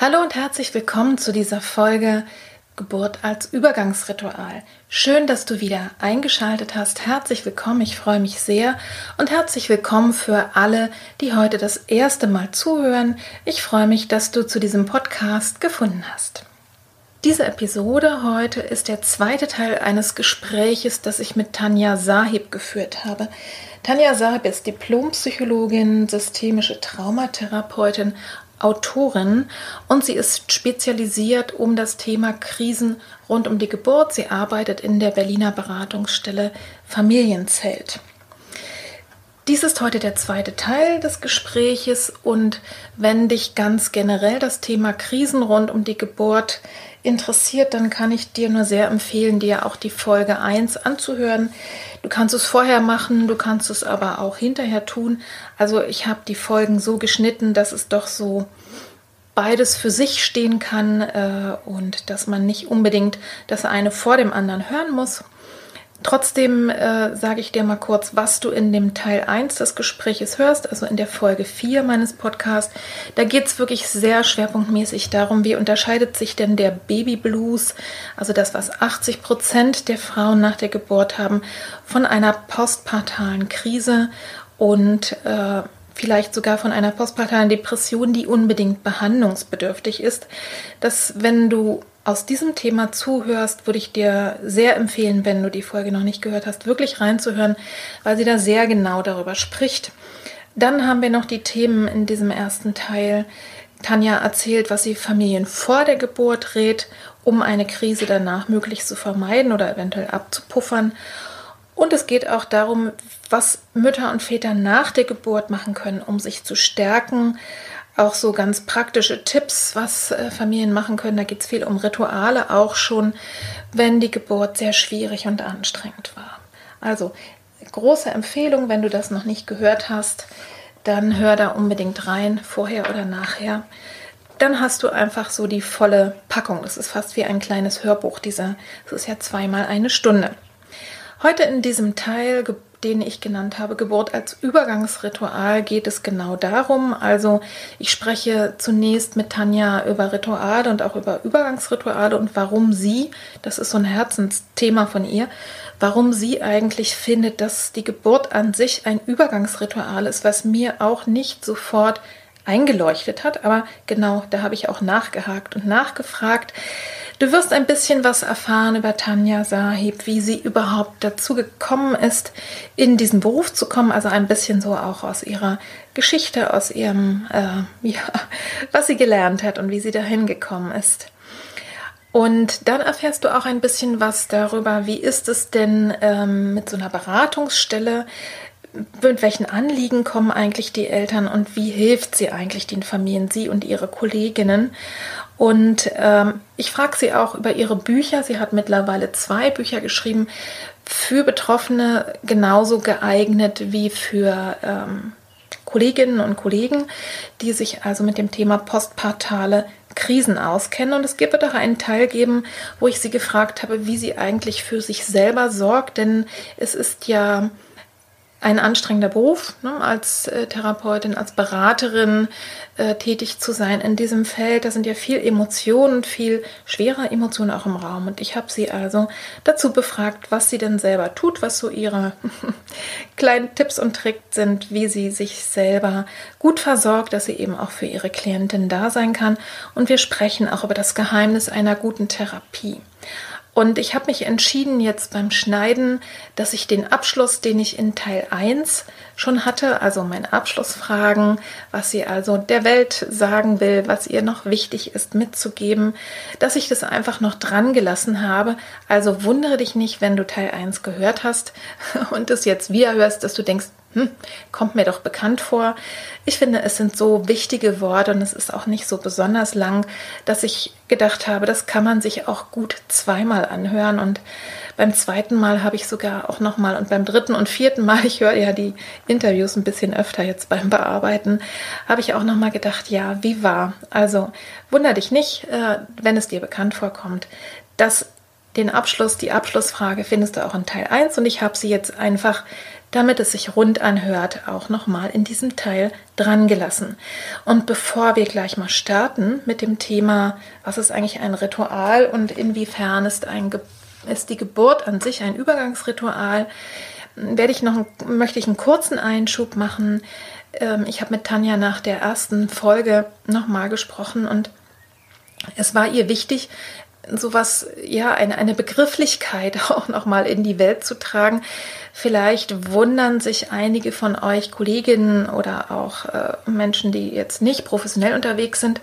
Hallo und herzlich willkommen zu dieser Folge Geburt als Übergangsritual. Schön, dass du wieder eingeschaltet hast. Herzlich willkommen, ich freue mich sehr und herzlich willkommen für alle, die heute das erste Mal zuhören. Ich freue mich, dass du zu diesem Podcast gefunden hast. Diese Episode heute ist der zweite Teil eines Gespräches, das ich mit Tanja Sahib geführt habe. Tanja Sahib ist Diplompsychologin, systemische Traumatherapeutin Autorin und sie ist spezialisiert um das Thema Krisen rund um die Geburt. Sie arbeitet in der Berliner Beratungsstelle Familienzelt. Dies ist heute der zweite Teil des Gespräches und wenn dich ganz generell das Thema Krisen rund um die Geburt interessiert, dann kann ich dir nur sehr empfehlen, dir auch die Folge 1 anzuhören. Du kannst es vorher machen, du kannst es aber auch hinterher tun. Also ich habe die Folgen so geschnitten, dass es doch so beides für sich stehen kann äh, und dass man nicht unbedingt das eine vor dem anderen hören muss. Trotzdem äh, sage ich dir mal kurz, was du in dem Teil 1 des Gespräches hörst, also in der Folge 4 meines Podcasts. Da geht es wirklich sehr schwerpunktmäßig darum, wie unterscheidet sich denn der Babyblues, also das, was 80 Prozent der Frauen nach der Geburt haben, von einer postpartalen Krise und äh, vielleicht sogar von einer postpartalen Depression, die unbedingt behandlungsbedürftig ist. Dass wenn du aus diesem Thema zuhörst, würde ich dir sehr empfehlen, wenn du die Folge noch nicht gehört hast, wirklich reinzuhören, weil sie da sehr genau darüber spricht. Dann haben wir noch die Themen in diesem ersten Teil. Tanja erzählt, was sie Familien vor der Geburt rät, um eine Krise danach möglichst zu vermeiden oder eventuell abzupuffern. Und es geht auch darum, was Mütter und Väter nach der Geburt machen können, um sich zu stärken, auch so ganz praktische Tipps, was äh, Familien machen können. Da geht es viel um Rituale, auch schon, wenn die Geburt sehr schwierig und anstrengend war. Also große Empfehlung, wenn du das noch nicht gehört hast, dann hör da unbedingt rein, vorher oder nachher. Dann hast du einfach so die volle Packung. Das ist fast wie ein kleines Hörbuch. Dieser, das ist ja zweimal eine Stunde. Heute in diesem Teil den ich genannt habe, Geburt als Übergangsritual, geht es genau darum. Also ich spreche zunächst mit Tanja über Rituale und auch über Übergangsrituale und warum sie, das ist so ein Herzensthema von ihr, warum sie eigentlich findet, dass die Geburt an sich ein Übergangsritual ist, was mir auch nicht sofort eingeleuchtet hat. Aber genau, da habe ich auch nachgehakt und nachgefragt. Du wirst ein bisschen was erfahren über Tanja Sahib, wie sie überhaupt dazu gekommen ist, in diesen Beruf zu kommen. Also ein bisschen so auch aus ihrer Geschichte, aus ihrem, äh, ja, was sie gelernt hat und wie sie dahin gekommen ist. Und dann erfährst du auch ein bisschen was darüber, wie ist es denn ähm, mit so einer Beratungsstelle, mit welchen Anliegen kommen eigentlich die Eltern und wie hilft sie eigentlich den Familien, sie und ihre Kolleginnen. Und ähm, ich frage sie auch über ihre Bücher. Sie hat mittlerweile zwei Bücher geschrieben, für Betroffene genauso geeignet wie für ähm, Kolleginnen und Kollegen, die sich also mit dem Thema postpartale Krisen auskennen. Und es wird auch einen Teil geben, wo ich sie gefragt habe, wie sie eigentlich für sich selber sorgt, denn es ist ja ein anstrengender Beruf, ne, als äh, Therapeutin, als Beraterin äh, tätig zu sein in diesem Feld. Da sind ja viel Emotionen, viel schwere Emotionen auch im Raum. Und ich habe sie also dazu befragt, was sie denn selber tut, was so ihre kleinen Tipps und Tricks sind, wie sie sich selber gut versorgt, dass sie eben auch für ihre Klientin da sein kann. Und wir sprechen auch über das Geheimnis einer guten Therapie. Und ich habe mich entschieden jetzt beim Schneiden, dass ich den Abschluss, den ich in Teil 1 schon hatte, also meine Abschlussfragen, was sie also der Welt sagen will, was ihr noch wichtig ist mitzugeben, dass ich das einfach noch dran gelassen habe. Also wundere dich nicht, wenn du Teil 1 gehört hast und es jetzt wieder hörst, dass du denkst, hm, kommt mir doch bekannt vor. Ich finde, es sind so wichtige Worte und es ist auch nicht so besonders lang, dass ich gedacht habe, das kann man sich auch gut zweimal anhören. Und beim zweiten Mal habe ich sogar auch nochmal und beim dritten und vierten Mal, ich höre ja die Interviews ein bisschen öfter jetzt beim Bearbeiten, habe ich auch nochmal gedacht, ja, wie war. Also wunder dich nicht, äh, wenn es dir bekannt vorkommt. dass den Abschluss, die Abschlussfrage findest du auch in Teil 1 und ich habe sie jetzt einfach damit es sich rund anhört, auch nochmal in diesem Teil dran gelassen. Und bevor wir gleich mal starten mit dem Thema, was ist eigentlich ein Ritual und inwiefern ist, ein, ist die Geburt an sich ein Übergangsritual, werde ich noch, möchte ich einen kurzen Einschub machen. Ähm, ich habe mit Tanja nach der ersten Folge nochmal gesprochen und es war ihr wichtig, sowas, ja, eine, eine Begrifflichkeit auch nochmal in die Welt zu tragen. Vielleicht wundern sich einige von euch Kolleginnen oder auch äh, Menschen, die jetzt nicht professionell unterwegs sind,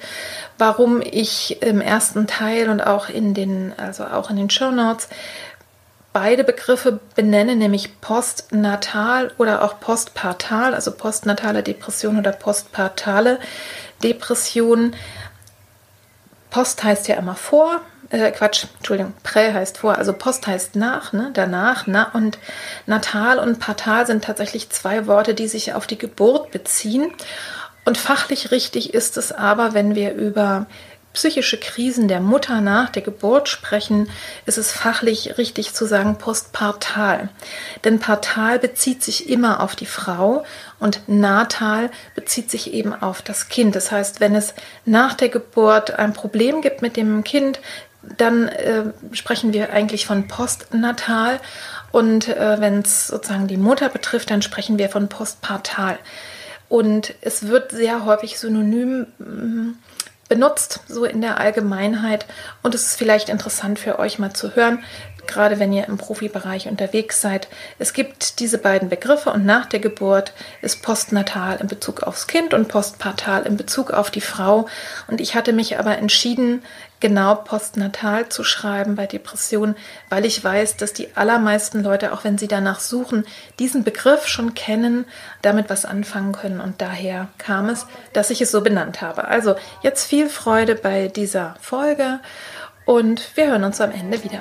warum ich im ersten Teil und auch in den, also auch in den Show Notes beide Begriffe benenne, nämlich postnatal oder auch postpartal, also postnatale Depression oder postpartale Depression. Post heißt ja immer vor, äh, Quatsch, Entschuldigung, prä heißt vor, also Post heißt nach, ne, danach, na, und natal und partal sind tatsächlich zwei Worte, die sich auf die Geburt beziehen. Und fachlich richtig ist es aber, wenn wir über psychische Krisen der Mutter nach der Geburt sprechen, ist es fachlich richtig zu sagen postpartal. Denn partal bezieht sich immer auf die Frau und natal bezieht sich eben auf das Kind. Das heißt, wenn es nach der Geburt ein Problem gibt mit dem Kind, dann äh, sprechen wir eigentlich von postnatal und äh, wenn es sozusagen die Mutter betrifft, dann sprechen wir von postpartal. Und es wird sehr häufig synonym mm, benutzt, so in der Allgemeinheit. Und es ist vielleicht interessant für euch mal zu hören, gerade wenn ihr im Profibereich unterwegs seid. Es gibt diese beiden Begriffe und nach der Geburt ist postnatal in Bezug aufs Kind und postpartal in Bezug auf die Frau. Und ich hatte mich aber entschieden, genau postnatal zu schreiben bei Depressionen, weil ich weiß, dass die allermeisten Leute, auch wenn sie danach suchen, diesen Begriff schon kennen, damit was anfangen können. Und daher kam es, dass ich es so benannt habe. Also jetzt viel Freude bei dieser Folge und wir hören uns am Ende wieder.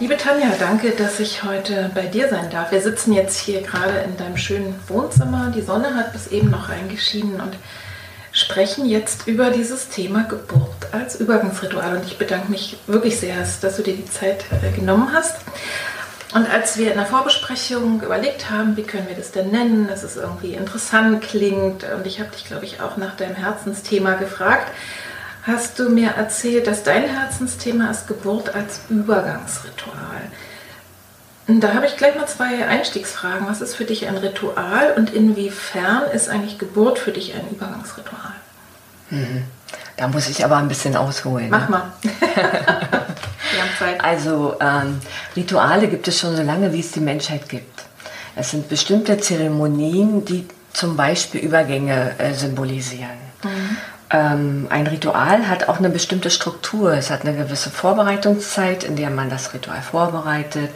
Liebe Tanja, danke, dass ich heute bei dir sein darf. Wir sitzen jetzt hier gerade in deinem schönen Wohnzimmer. Die Sonne hat bis eben noch reingeschienen und sprechen jetzt über dieses Thema Geburt als Übergangsritual. Und ich bedanke mich wirklich sehr, dass du dir die Zeit äh, genommen hast. Und als wir in der Vorbesprechung überlegt haben, wie können wir das denn nennen, dass es irgendwie interessant klingt, und ich habe dich, glaube ich, auch nach deinem Herzensthema gefragt, hast du mir erzählt, dass dein Herzensthema ist Geburt als Übergangsritual. Und da habe ich gleich mal zwei Einstiegsfragen. Was ist für dich ein Ritual und inwiefern ist eigentlich Geburt für dich ein Übergangsritual? Mhm. Da muss ich aber ein bisschen ausholen. Mach ne? mal. Wir haben Zeit. Also ähm, Rituale gibt es schon so lange, wie es die Menschheit gibt. Es sind bestimmte Zeremonien, die zum Beispiel Übergänge äh, symbolisieren. Mhm. Ähm, ein Ritual hat auch eine bestimmte Struktur. Es hat eine gewisse Vorbereitungszeit, in der man das Ritual vorbereitet,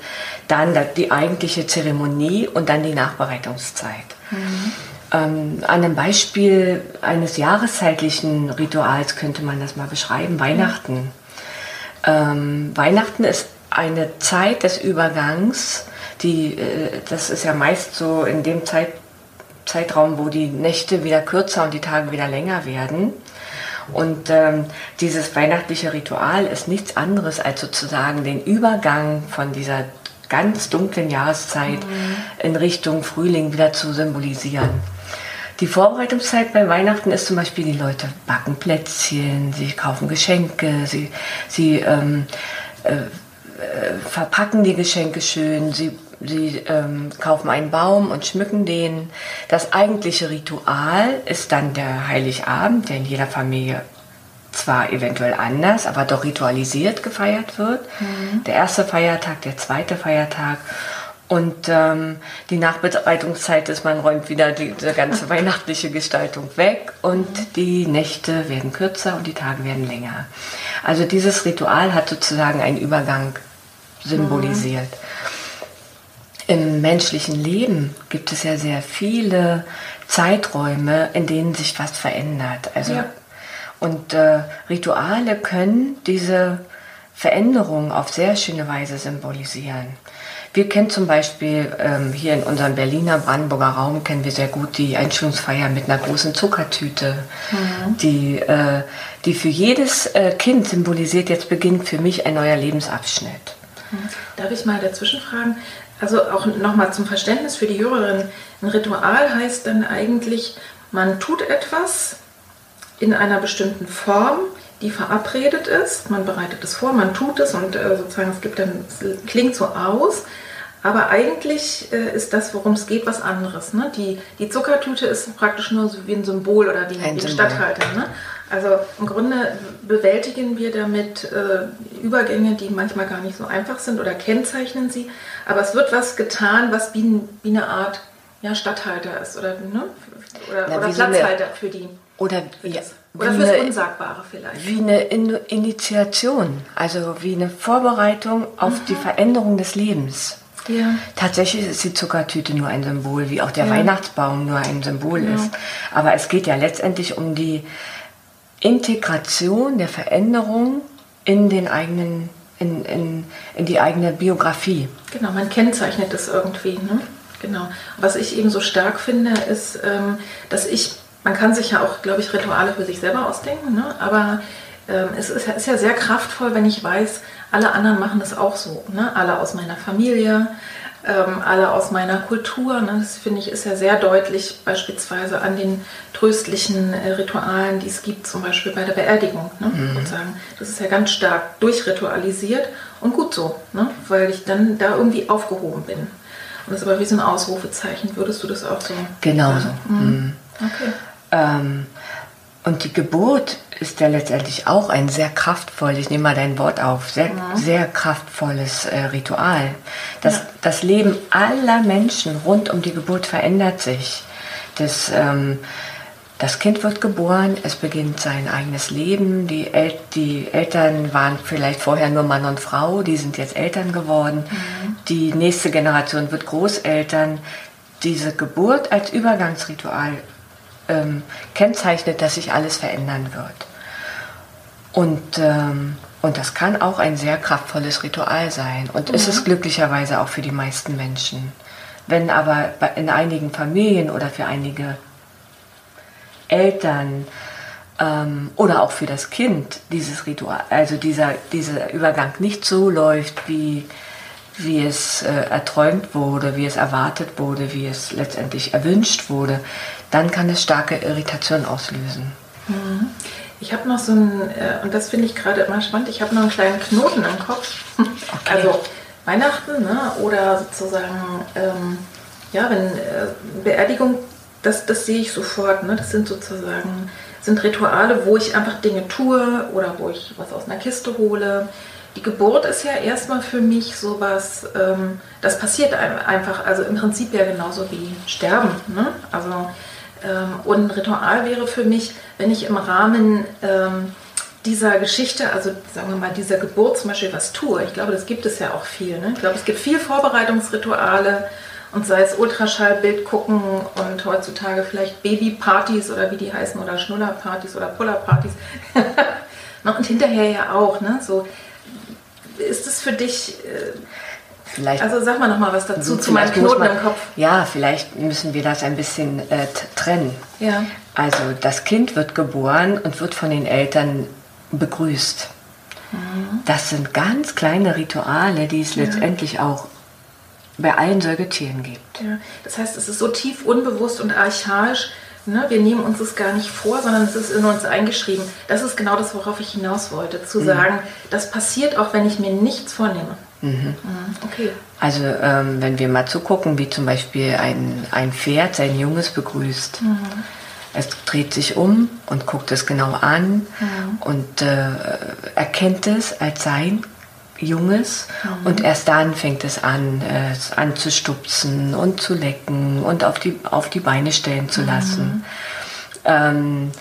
dann die eigentliche Zeremonie und dann die Nachbereitungszeit. Mhm. Ähm, an einem Beispiel eines jahreszeitlichen Rituals könnte man das mal beschreiben, Weihnachten. Mhm. Weihnachten ist eine Zeit des Übergangs, die, äh, das ist ja meist so in dem Zeit, Zeitraum, wo die Nächte wieder kürzer und die Tage wieder länger werden. Und ähm, dieses weihnachtliche Ritual ist nichts anderes als sozusagen den Übergang von dieser ganz dunklen Jahreszeit mhm. in Richtung Frühling wieder zu symbolisieren. Die Vorbereitungszeit bei Weihnachten ist zum Beispiel, die Leute backen Plätzchen, sie kaufen Geschenke, sie, sie ähm, äh, äh, verpacken die Geschenke schön, sie, sie ähm, kaufen einen Baum und schmücken den. Das eigentliche Ritual ist dann der Heiligabend, der in jeder Familie zwar eventuell anders, aber doch ritualisiert gefeiert wird. Mhm. Der erste Feiertag, der zweite Feiertag. Und ähm, die Nachbereitungszeit ist, man räumt wieder die, ganze weihnachtliche Gestaltung weg und mhm. die Nächte werden kürzer und die Tage werden länger. Also dieses Ritual hat sozusagen einen Übergang symbolisiert. Mhm. Im menschlichen Leben gibt es ja sehr viele Zeiträume, in denen sich was verändert. Also ja. Und äh, Rituale können diese Veränderung auf sehr schöne Weise symbolisieren. Wir kennen zum Beispiel ähm, hier in unserem Berliner Brandenburger Raum kennen wir sehr gut die Einschulungsfeier mit einer großen Zuckertüte, mhm. die, äh, die für jedes äh, Kind symbolisiert, jetzt beginnt für mich ein neuer Lebensabschnitt. Mhm. Darf ich mal dazwischen fragen? Also auch nochmal zum Verständnis für die Hörerin. Ein Ritual heißt dann eigentlich, man tut etwas, in einer bestimmten Form, die verabredet ist. Man bereitet es vor, man tut es und äh, sozusagen es gibt dann, es klingt so aus. Aber eigentlich äh, ist das, worum es geht, was anderes. Ne? Die, die Zuckertüte ist praktisch nur so wie ein Symbol oder die, ein Stadthalter. Ne? Also im Grunde bewältigen wir damit äh, Übergänge, die manchmal gar nicht so einfach sind oder kennzeichnen sie. Aber es wird was getan, was wie, wie eine Art ja, Stadthalter ist oder, ne? oder, Na, oder Platzhalter so für die. Oder, für ja, oder fürs eine, Unsagbare vielleicht. Wie eine In Initiation, also wie eine Vorbereitung auf mhm. die Veränderung des Lebens. Ja. Tatsächlich ist die Zuckertüte nur ein Symbol, wie auch der ja. Weihnachtsbaum nur ein Symbol ja. ist. Aber es geht ja letztendlich um die Integration der Veränderung in den eigenen, in, in, in die eigene Biografie. Genau, man kennzeichnet es irgendwie. Ne? Genau. Was ich eben so stark finde, ist, ähm, dass ich man kann sich ja auch, glaube ich, Rituale für sich selber ausdenken, ne? aber ähm, es ist, ist, ja sehr kraftvoll, wenn ich weiß, alle anderen machen das auch so. Ne? Alle aus meiner Familie, ähm, alle aus meiner Kultur. Ne? Das finde ich ist ja sehr deutlich, beispielsweise an den tröstlichen äh, Ritualen, die es gibt, zum Beispiel bei der Beerdigung. Ne? Mhm. Sozusagen. Das ist ja ganz stark durchritualisiert und gut so, ne? weil ich dann da irgendwie aufgehoben bin. Und das ist aber wie so ein Ausrufezeichen. Würdest du das auch so? Genau so. Mhm. mhm. Okay. Ähm, und die Geburt ist ja letztendlich auch ein sehr kraftvolles, ich nehme mal dein Wort auf, sehr, ja. sehr kraftvolles äh, Ritual. Das, ja. das Leben aller Menschen rund um die Geburt verändert sich. Das, ähm, das Kind wird geboren, es beginnt sein eigenes Leben. Die, El die Eltern waren vielleicht vorher nur Mann und Frau, die sind jetzt Eltern geworden. Mhm. Die nächste Generation wird Großeltern. Diese Geburt als Übergangsritual ähm, kennzeichnet, dass sich alles verändern wird. Und, ähm, und das kann auch ein sehr kraftvolles Ritual sein. Und mhm. ist es glücklicherweise auch für die meisten Menschen. Wenn aber in einigen Familien oder für einige Eltern ähm, oder auch für das Kind dieses Ritual, also dieser, dieser Übergang nicht so läuft, wie, wie es äh, erträumt wurde, wie es erwartet wurde, wie es letztendlich erwünscht wurde, dann kann es starke Irritation auslösen. Mhm. Ich habe noch so ein, äh, und das finde ich gerade immer spannend, ich habe noch einen kleinen Knoten im Kopf. Okay. Also Weihnachten ne? oder sozusagen, ähm, ja, wenn äh, Beerdigung, das, das sehe ich sofort. Ne? Das sind sozusagen sind Rituale, wo ich einfach Dinge tue oder wo ich was aus einer Kiste hole. Die Geburt ist ja erstmal für mich sowas, ähm, das passiert einfach, also im Prinzip ja genauso wie Sterben. Ne? Also und ein Ritual wäre für mich, wenn ich im Rahmen ähm, dieser Geschichte, also sagen wir mal dieser Geburt zum Beispiel was tue. Ich glaube, das gibt es ja auch viel. Ne? Ich glaube, es gibt viel Vorbereitungsrituale und sei es Ultraschallbild gucken und heutzutage vielleicht Babypartys oder wie die heißen oder Schnullerpartys oder Pullerpartys. und hinterher ja auch. Ne? So, ist es für dich... Vielleicht. Also sag mal noch mal was dazu zu meinem Knoten man, im Kopf. Ja, vielleicht müssen wir das ein bisschen äh, trennen. Ja. Also das Kind wird geboren und wird von den Eltern begrüßt. Mhm. Das sind ganz kleine Rituale, die es ja. letztendlich auch bei allen Säugetieren gibt. Ja. Das heißt, es ist so tief unbewusst und archaisch, Ne? Wir nehmen uns es gar nicht vor, sondern es ist in uns eingeschrieben. Das ist genau das, worauf ich hinaus wollte. Zu mhm. sagen, das passiert auch, wenn ich mir nichts vornehme. Mhm. mhm. Okay. Also ähm, wenn wir mal zugucken, wie zum Beispiel ein, ein Pferd sein Junges begrüßt. Mhm. Es dreht sich um und guckt es genau an mhm. und äh, erkennt es als sein Junges mhm. und erst dann fängt es an, äh, anzustupsen und zu lecken und auf die, auf die Beine stellen zu lassen. Mhm. Ähm,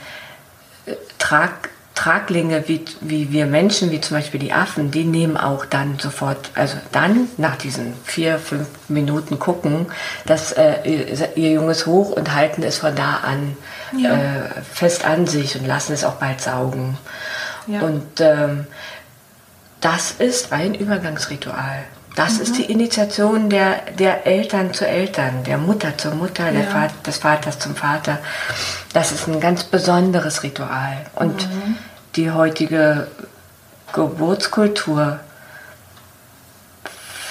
Trag, Traglinge wie, wie wir Menschen, wie zum Beispiel die Affen, die nehmen auch dann sofort, also dann nach diesen vier, fünf Minuten gucken, dass äh, ihr, ihr Junges hoch und halten es von da an ja. äh, fest an sich und lassen es auch bald saugen. Ja. Und ähm, das ist ein Übergangsritual. Das mhm. ist die Initiation der, der Eltern zu Eltern, der Mutter zur Mutter, ja. Vater, des Vaters zum Vater. Das ist ein ganz besonderes Ritual. Und mhm. die heutige Geburtskultur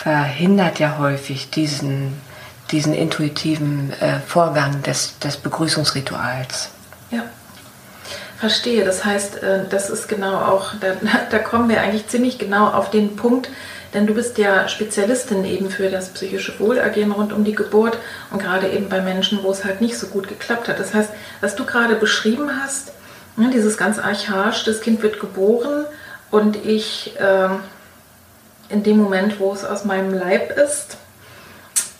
verhindert ja häufig diesen, diesen intuitiven äh, Vorgang des, des Begrüßungsrituals. Ja. Verstehe, das heißt, äh, das ist genau auch, da, da kommen wir eigentlich ziemlich genau auf den Punkt, denn du bist ja Spezialistin eben für das psychische Wohlergehen rund um die Geburt und gerade eben bei Menschen, wo es halt nicht so gut geklappt hat. Das heißt, was du gerade beschrieben hast, ne, dieses ganz archaisch, das Kind wird geboren und ich ähm, in dem Moment, wo es aus meinem Leib ist,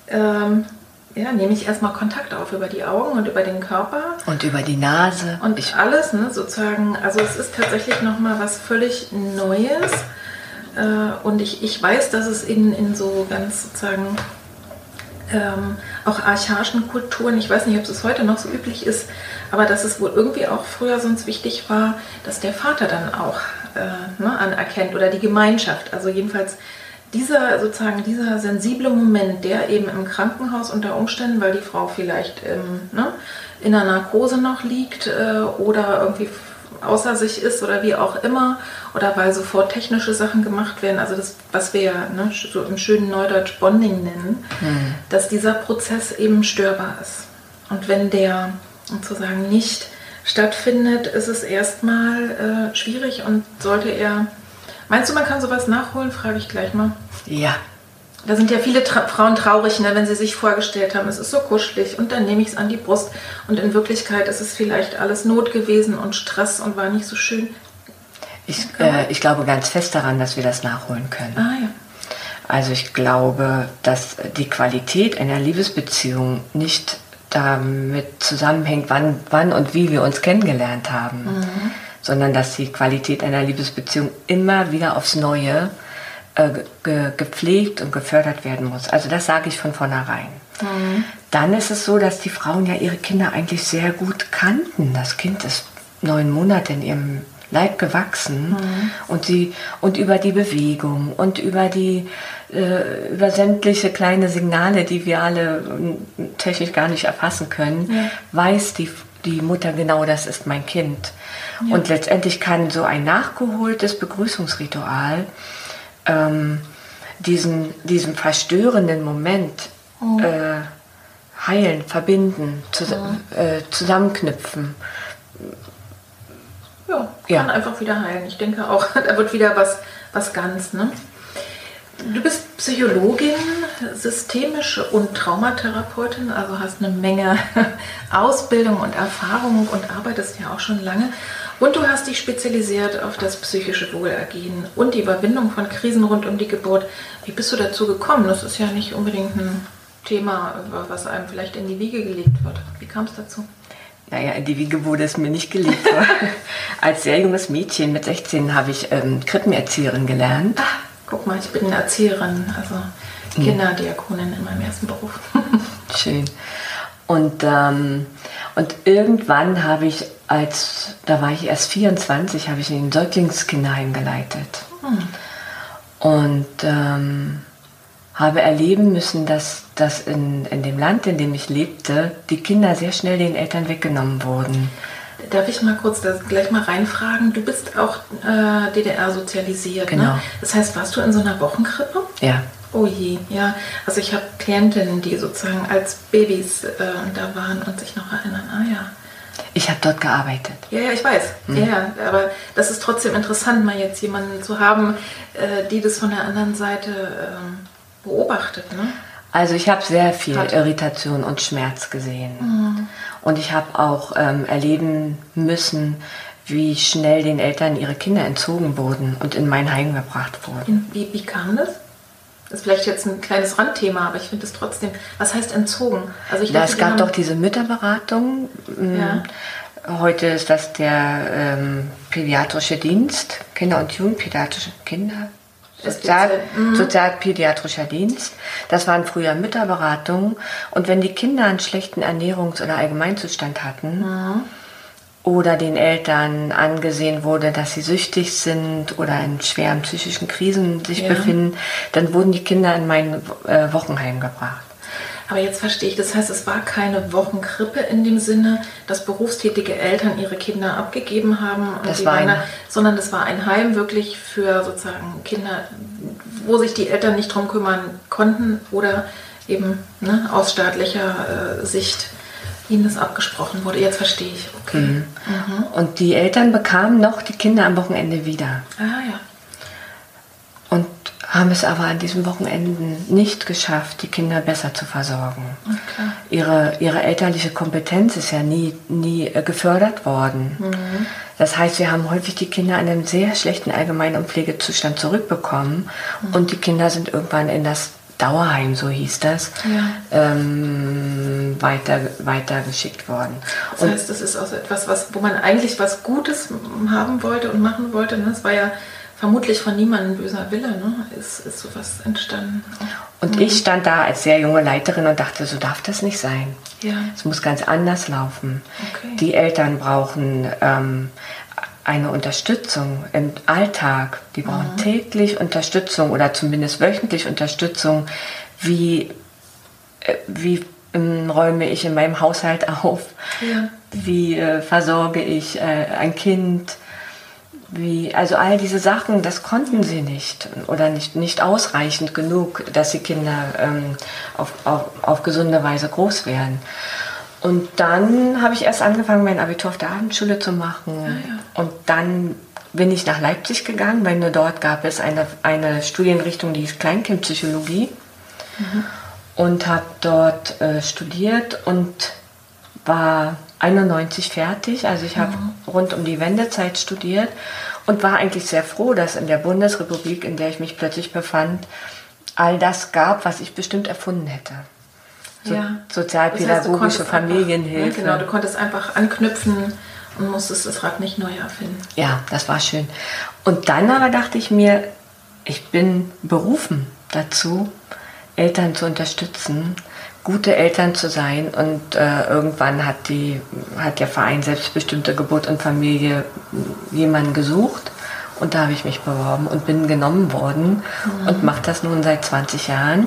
ähm, ja, nehme ich erstmal Kontakt auf über die Augen und über den Körper. Und über die Nase. Und ich alles, ne, sozusagen. Also es ist tatsächlich nochmal was völlig Neues. Äh, und ich, ich weiß, dass es in, in so ganz sozusagen ähm, auch archaischen Kulturen, ich weiß nicht, ob es heute noch so üblich ist, aber dass es wohl irgendwie auch früher sonst wichtig war, dass der Vater dann auch äh, ne, anerkennt oder die Gemeinschaft. Also jedenfalls dieser sozusagen dieser sensible Moment, der eben im Krankenhaus unter Umständen, weil die Frau vielleicht ähm, ne, in der Narkose noch liegt äh, oder irgendwie außer sich ist oder wie auch immer oder weil sofort technische Sachen gemacht werden, also das, was wir ja ne, so im schönen Neudeutsch Bonding nennen, mhm. dass dieser Prozess eben störbar ist. Und wenn der sozusagen nicht stattfindet, ist es erstmal äh, schwierig und sollte er Meinst du, man kann sowas nachholen? Frage ich gleich mal. Ja. Da sind ja viele Tra Frauen traurig, ne, wenn sie sich vorgestellt haben, es ist so kuschelig und dann nehme ich es an die Brust und in Wirklichkeit ist es vielleicht alles Not gewesen und Stress und war nicht so schön. Ich, äh, ich glaube ganz fest daran, dass wir das nachholen können. Ah ja. Also ich glaube, dass die Qualität einer Liebesbeziehung nicht damit zusammenhängt, wann, wann und wie wir uns kennengelernt haben. Mhm sondern dass die Qualität einer Liebesbeziehung immer wieder aufs Neue ge gepflegt und gefördert werden muss. Also das sage ich von vornherein. Mhm. Dann ist es so, dass die Frauen ja ihre Kinder eigentlich sehr gut kannten. Das Kind ist neun Monate in ihrem Leib gewachsen mhm. und sie und über die Bewegung und über die äh, über sämtliche kleine Signale, die wir alle äh, technisch gar nicht erfassen können, ja. weiß die die Mutter genau, das ist mein Kind. Ja. Und letztendlich kann so ein nachgeholtes Begrüßungsritual ähm, diesen, diesen verstörenden Moment oh. äh, heilen, verbinden, zus oh. äh, zusammenknüpfen. Ja, kann ja. einfach wieder heilen. Ich denke auch, da wird wieder was, was ganz. Ne? Du bist Psychologin, systemische und Traumatherapeutin, also hast eine Menge Ausbildung und Erfahrung und arbeitest ja auch schon lange. Und du hast dich spezialisiert auf das psychische Wohlergehen und die Überwindung von Krisen rund um die Geburt. Wie bist du dazu gekommen? Das ist ja nicht unbedingt ein Thema, was einem vielleicht in die Wiege gelegt wird. Wie kam es dazu? Naja, in die Wiege wurde es mir nicht gelegt. Als sehr junges Mädchen mit 16 habe ich ähm, Krippenerzieherin gelernt. Ach, guck mal, ich bin Erzieherin, also hm. Kinderdiakonin in meinem ersten Beruf. Schön. Und, ähm, und irgendwann habe ich, als da war ich erst 24, habe ich in ein Säuglingskinderheim geleitet. Hm. Und ähm, habe erleben müssen, dass, dass in, in dem Land, in dem ich lebte, die Kinder sehr schnell den Eltern weggenommen wurden. Darf ich mal kurz gleich mal reinfragen? Du bist auch äh, DDR sozialisiert, ne? genau. Ne? Das heißt, warst du in so einer Wochenkrippe? Ja. Oh je, ja. Also ich habe Klientinnen, die sozusagen als Babys äh, da waren und sich noch erinnern. Ah ja. Ich habe dort gearbeitet. Ja, ja, ich weiß. Mhm. Ja, aber das ist trotzdem interessant, mal jetzt jemanden zu haben, äh, die das von der anderen Seite äh, beobachtet. Ne? Also ich habe sehr viel Hat. Irritation und Schmerz gesehen. Mhm. Und ich habe auch ähm, erleben müssen, wie schnell den Eltern ihre Kinder entzogen wurden und in mein Heim gebracht wurden. Wie, wie kam das? Das ist vielleicht jetzt ein kleines Randthema, aber ich finde es trotzdem. Was heißt entzogen? Also ich ja, dachte, es gab doch diese Mütterberatung. Mm, ja. Heute ist das der ähm, pädiatrische Dienst, Kinder- und Jugendpädiatrische Kinder. Sozial, mhm. Sozialpädiatrischer Dienst. Das waren früher Mütterberatungen. Und wenn die Kinder einen schlechten Ernährungs- oder Allgemeinzustand hatten, mhm oder den Eltern angesehen wurde, dass sie süchtig sind oder in schweren psychischen Krisen sich ja. befinden, dann wurden die Kinder in mein äh, Wochenheim gebracht. Aber jetzt verstehe ich, das heißt, es war keine Wochenkrippe in dem Sinne, dass berufstätige Eltern ihre Kinder abgegeben haben, das war eine, sondern das war ein Heim wirklich für sozusagen Kinder, wo sich die Eltern nicht drum kümmern konnten oder eben ne, aus staatlicher äh, Sicht Ihnen das abgesprochen wurde. Jetzt verstehe ich. Okay. Mhm. Mhm. Und die Eltern bekamen noch die Kinder am Wochenende wieder. Ah ja. Und haben es aber an diesen Wochenenden nicht geschafft, die Kinder besser zu versorgen. Okay. Ihre, ihre elterliche Kompetenz ist ja nie, nie äh, gefördert worden. Mhm. Das heißt, wir haben häufig die Kinder in einem sehr schlechten Allgemein- und Pflegezustand zurückbekommen mhm. und die Kinder sind irgendwann in das Dauerheim, so hieß das, ja. ähm, weiter, weitergeschickt worden. Das und heißt, das ist auch so etwas, was, wo man eigentlich was Gutes haben wollte und machen wollte. Ne? Das war ja vermutlich von niemandem böser Wille, ne? ist, ist sowas entstanden. Und mhm. ich stand da als sehr junge Leiterin und dachte, so darf das nicht sein. Ja. Es muss ganz anders laufen. Okay. Die Eltern brauchen ähm, eine Unterstützung im Alltag. Die brauchen mhm. täglich Unterstützung oder zumindest wöchentlich Unterstützung. Wie, äh, wie ähm, räume ich in meinem Haushalt auf? Ja. Wie äh, versorge ich äh, ein Kind? Wie, also all diese Sachen, das konnten sie nicht oder nicht, nicht ausreichend genug, dass die Kinder ähm, auf, auf, auf gesunde Weise groß werden. Und dann habe ich erst angefangen, mein Abitur auf der Abendschule zu machen. Ah, ja. Und dann bin ich nach Leipzig gegangen, weil nur dort gab es eine, eine Studienrichtung, die hieß Kleinkindpsychologie. Mhm. Und habe dort äh, studiert und war 91 fertig. Also ich habe mhm. rund um die Wendezeit studiert und war eigentlich sehr froh, dass in der Bundesrepublik, in der ich mich plötzlich befand, all das gab, was ich bestimmt erfunden hätte so ja. sozialpädagogische das heißt, Familienhilfe. Einfach, genau, du konntest einfach anknüpfen und musstest das Rad nicht neu erfinden. Ja, das war schön. Und dann aber dachte ich mir, ich bin berufen dazu, Eltern zu unterstützen, gute Eltern zu sein. Und äh, irgendwann hat, die, hat der Verein Selbstbestimmte Geburt und Familie jemanden gesucht. Und da habe ich mich beworben und bin genommen worden mhm. und mache das nun seit 20 Jahren.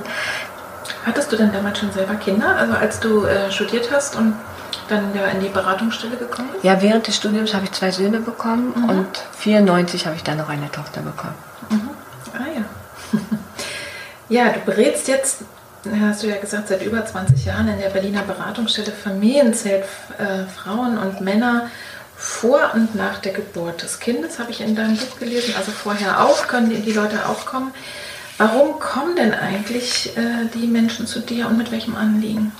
Hattest du denn damals schon selber Kinder, also als du äh, studiert hast und dann ja in die Beratungsstelle gekommen bist? Ja, während des Studiums habe ich zwei Söhne bekommen mhm. und 94 habe ich dann noch eine Tochter bekommen. Mhm. Ah ja. ja, du berätst jetzt, hast du ja gesagt, seit über 20 Jahren in der Berliner Beratungsstelle Familienzelt äh, Frauen und Männer vor und nach der Geburt des Kindes, habe ich in deinem Buch gelesen. Also vorher auch, können die, die Leute auch kommen. Warum kommen denn eigentlich äh, die Menschen zu dir und mit welchem Anliegen?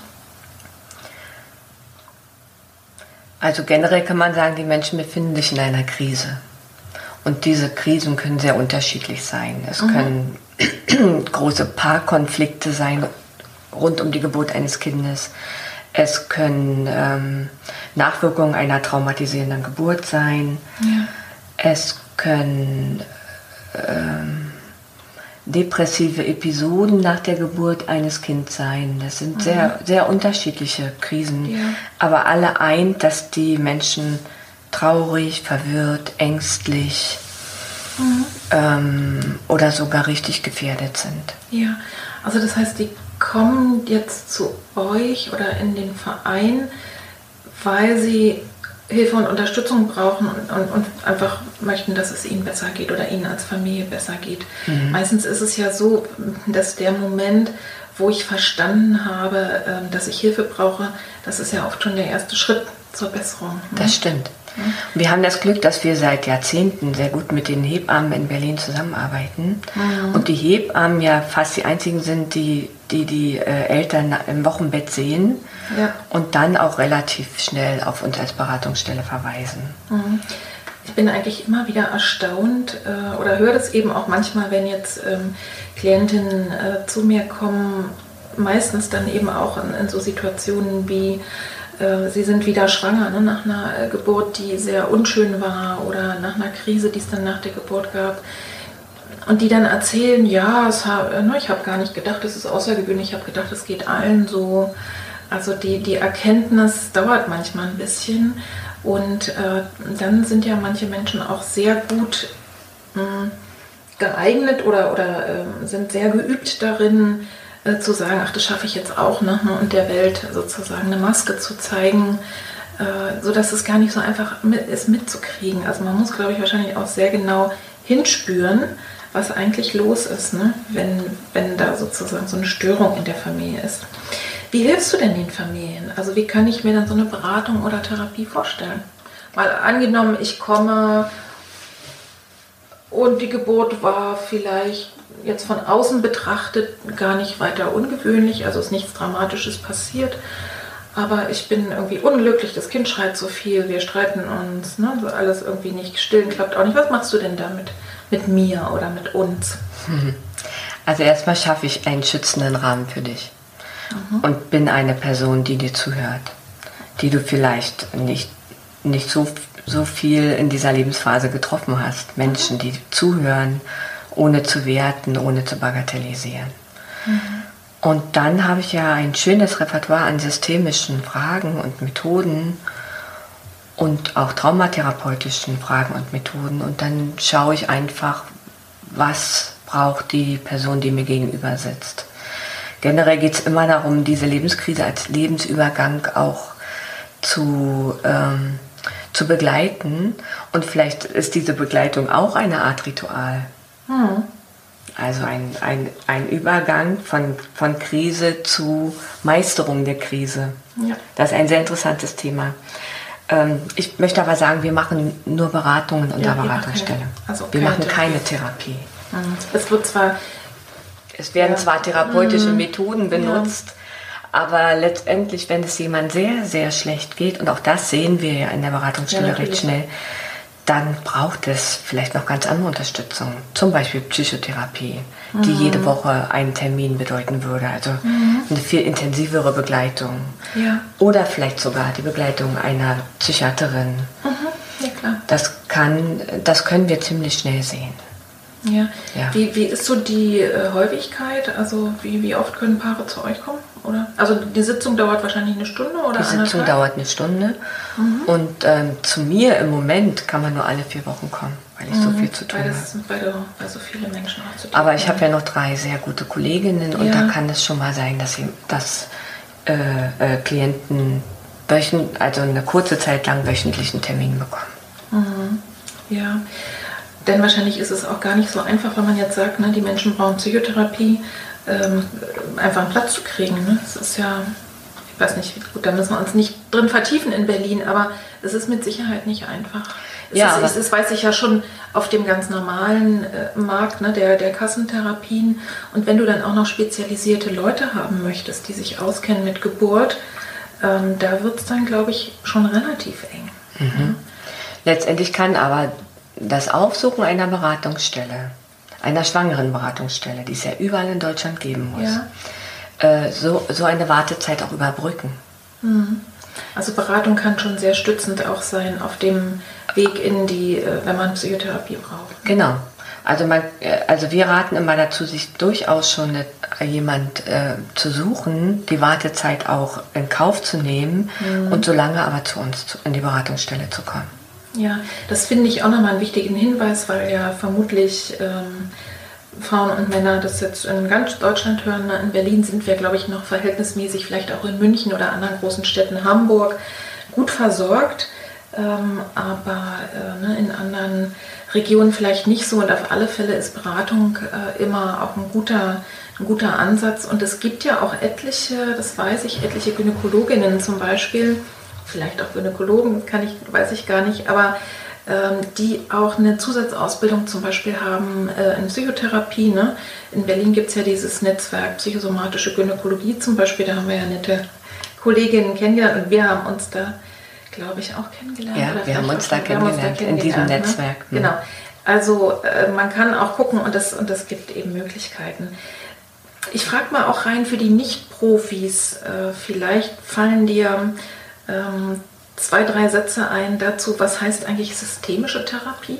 Also generell kann man sagen, die Menschen befinden sich in einer Krise. Und diese Krisen können sehr unterschiedlich sein. Es mhm. können große Paarkonflikte sein rund um die Geburt eines Kindes. Es können ähm, Nachwirkungen einer traumatisierenden Geburt sein. Ja. Es können ähm, depressive Episoden nach der Geburt eines Kindes sein. Das sind mhm. sehr, sehr unterschiedliche Krisen. Ja. Aber alle eint, dass die Menschen traurig, verwirrt, ängstlich mhm. ähm, oder sogar richtig gefährdet sind. Ja, Also das heißt, die kommen jetzt zu euch oder in den Verein, weil sie Hilfe und Unterstützung brauchen und, und, und, einfach möchten, dass es ihnen besser geht oder ihnen als Familie besser geht. Mhm. Meistens ist es ja so, dass der Moment, wo ich verstanden habe, ähm, dass ich Hilfe brauche, das ist ja oft schon der erste Schritt zur Besserung. Ne? Das stimmt. Wir haben das Glück, dass wir seit Jahrzehnten sehr gut mit den Hebammen in Berlin zusammenarbeiten. Mhm. Und die Hebammen ja fast die einzigen sind, die die, die äh, Eltern im Wochenbett sehen ja. und dann auch relativ schnell auf uns als Beratungsstelle verweisen. Mhm. Ich bin eigentlich immer wieder erstaunt äh, oder höre das eben auch manchmal, wenn jetzt ähm, Klientinnen äh, zu mir kommen, meistens dann eben auch in, in so Situationen wie, sie sind wieder schwanger ne, nach einer äh, Geburt, die sehr unschön war oder nach einer Krise, die es dann nach der Geburt gab. Und die dann erzählen, ja, hab, ne, ich habe gar nicht gedacht, das ist außergewöhnlich, ich habe gedacht, es geht allen so. Also die, die Erkenntnis dauert manchmal ein bisschen. Und äh, dann sind ja manche Menschen auch sehr gut mh, hm, geeignet oder, oder äh, sind sehr geübt darin, äh, zu sagen, ach, das schaffe ich jetzt auch, ne? und der Welt sozusagen eine Maske zu zeigen, äh, sodass es gar nicht so einfach mit, ist mitzukriegen. Also man muss, glaube ich, wahrscheinlich auch sehr genau hinspüren, was eigentlich los ist, ne? wenn, wenn da sozusagen so eine Störung in der Familie ist. Wie hilfst du denn den Familien? Also wie kann ich mir dann so eine Beratung oder Therapie vorstellen? Mal angenommen, ich komme und die Geburt war vielleicht jetzt von außen betrachtet gar nicht weiter ungewöhnlich, also ist nichts Dramatisches passiert. Aber ich bin irgendwie unglücklich, das Kind schreit so viel, wir streiten uns, ne? alles irgendwie nicht, stillen klappt auch nicht. Was machst du denn damit mit mir oder mit uns? Also erstmal schaffe ich einen schützenden Rahmen für dich mhm. und bin eine Person, die dir zuhört, die du vielleicht nicht, nicht so, so viel in dieser Lebensphase getroffen hast. Menschen, die zuhören ohne zu werten, ohne zu bagatellisieren. Mhm. Und dann habe ich ja ein schönes Repertoire an systemischen Fragen und Methoden und auch traumatherapeutischen Fragen und Methoden. Und dann schaue ich einfach, was braucht die Person, die mir gegenüber sitzt. Generell geht es immer darum, diese Lebenskrise als Lebensübergang auch zu, ähm, zu begleiten. Und vielleicht ist diese Begleitung auch eine Art Ritual. Hm. Also ein, ein, ein Übergang von, von Krise zu Meisterung der Krise. Ja. Das ist ein sehr interessantes Thema. Ähm, ich möchte aber sagen, wir machen nur Beratungen unter ja, Beratungsstelle. Also wir machen keine Therapie. Hm. Es wird zwar. Es werden ja. zwar therapeutische hm. Methoden benutzt, aber letztendlich, wenn es jemand sehr, sehr schlecht geht, und auch das sehen wir ja in der Beratungsstelle recht schnell, dann braucht es vielleicht noch ganz andere Unterstützung. Zum Beispiel Psychotherapie, mhm. die jede Woche einen Termin bedeuten würde. Also mhm. eine viel intensivere Begleitung. Ja. Oder vielleicht sogar die Begleitung einer Psychiaterin. Mhm. Ja, klar. Das, kann, das können wir ziemlich schnell sehen. Ja. ja. Wie, wie ist so die äh, Häufigkeit? Also wie, wie oft können Paare zu euch kommen? Oder? Also die Sitzung dauert wahrscheinlich eine Stunde oder Die Sitzung dauert eine Stunde. Mhm. Und ähm, zu mir im Moment kann man nur alle vier Wochen kommen, weil ich mhm. so viel zu tun habe. Weil, weil so viele Menschen auch zu tun Aber ich habe ja noch drei sehr gute Kolleginnen und ja. da kann es schon mal sein, dass, sie, dass äh, äh, Klienten wöchent, also eine kurze Zeit lang wöchentlichen Termin bekommen. Mhm. Ja. Denn wahrscheinlich ist es auch gar nicht so einfach, wenn man jetzt sagt, ne, die Menschen brauchen Psychotherapie, ähm, einfach einen Platz zu kriegen. Ne? Das ist ja, ich weiß nicht, gut, da müssen wir uns nicht drin vertiefen in Berlin, aber es ist mit Sicherheit nicht einfach. Es ja, ist, es ist, weiß ich ja schon, auf dem ganz normalen äh, Markt ne, der, der Kassentherapien. Und wenn du dann auch noch spezialisierte Leute haben möchtest, die sich auskennen mit Geburt, ähm, da wird es dann, glaube ich, schon relativ eng. Mhm. Letztendlich kann aber das Aufsuchen einer Beratungsstelle, einer schwangeren Beratungsstelle, die es ja überall in Deutschland geben muss, ja. äh, so, so eine Wartezeit auch überbrücken. Mhm. Also Beratung kann schon sehr stützend auch sein auf dem Weg in die, äh, wenn man Psychotherapie braucht. Genau. Also, man, äh, also wir raten immer dazu, sich durchaus schon jemand äh, zu suchen, die Wartezeit auch in Kauf zu nehmen mhm. und so lange aber zu uns in die Beratungsstelle zu kommen. Ja, das finde ich auch nochmal einen wichtigen Hinweis, weil ja vermutlich ähm, Frauen und Männer das jetzt in ganz Deutschland hören. In Berlin sind wir, glaube ich, noch verhältnismäßig, vielleicht auch in München oder anderen großen Städten, Hamburg, gut versorgt. Ähm, aber äh, ne, in anderen Regionen vielleicht nicht so. Und auf alle Fälle ist Beratung äh, immer auch ein guter, ein guter Ansatz. Und es gibt ja auch etliche, das weiß ich, etliche Gynäkologinnen zum Beispiel, vielleicht auch Gynäkologen, kann ich, weiß ich gar nicht, aber ähm, die auch eine Zusatzausbildung zum Beispiel haben äh, in Psychotherapie. Ne? In Berlin gibt es ja dieses Netzwerk Psychosomatische Gynäkologie zum Beispiel, da haben wir ja nette Kolleginnen kennengelernt und wir haben uns da, glaube ich, auch kennengelernt. Ja, wir haben uns da kennengelernt, in diesem ne? Netzwerk. Ne? Genau. Also äh, man kann auch gucken und das, und das gibt eben Möglichkeiten. Ich frage mal auch rein für die Nicht-Profis, äh, vielleicht fallen dir ähm, zwei, drei Sätze ein dazu, was heißt eigentlich systemische Therapie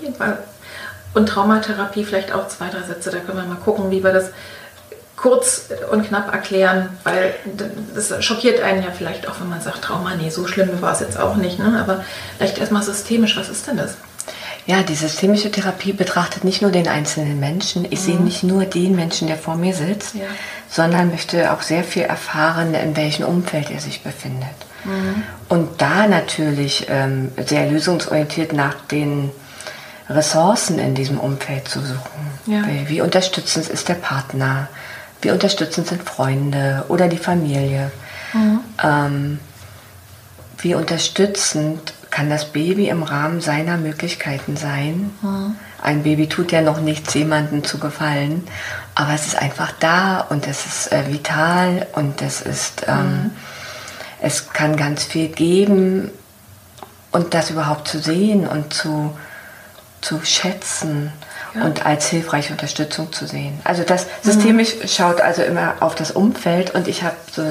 und Traumatherapie, vielleicht auch zwei, drei Sätze, da können wir mal gucken, wie wir das kurz und knapp erklären, weil das schockiert einen ja vielleicht auch, wenn man sagt, Trauma, nee, so schlimm war es jetzt auch nicht, ne? aber vielleicht erstmal systemisch, was ist denn das? Ja, die systemische Therapie betrachtet nicht nur den einzelnen Menschen. Ich mhm. sehe nicht nur den Menschen, der vor mir sitzt, ja. sondern möchte auch sehr viel erfahren, in welchem Umfeld er sich befindet. Mhm. Und da natürlich ähm, sehr lösungsorientiert nach den Ressourcen in diesem Umfeld zu suchen. Ja. Wie, unterstützend ist der Partner? Wie unterstützend sind Freunde oder die Familie? Mhm. Ähm, wie unterstützend kann das Baby im Rahmen seiner Möglichkeiten sein? Mhm. Ein Baby tut ja noch nichts, jemandem zu gefallen, aber es ist einfach da und es ist äh, vital und es ist ähm, mhm es kann ganz viel geben und das überhaupt zu sehen und zu, zu schätzen ja. und als hilfreiche Unterstützung zu sehen. Also das systemisch mhm. schaut also immer auf das Umfeld und ich habe so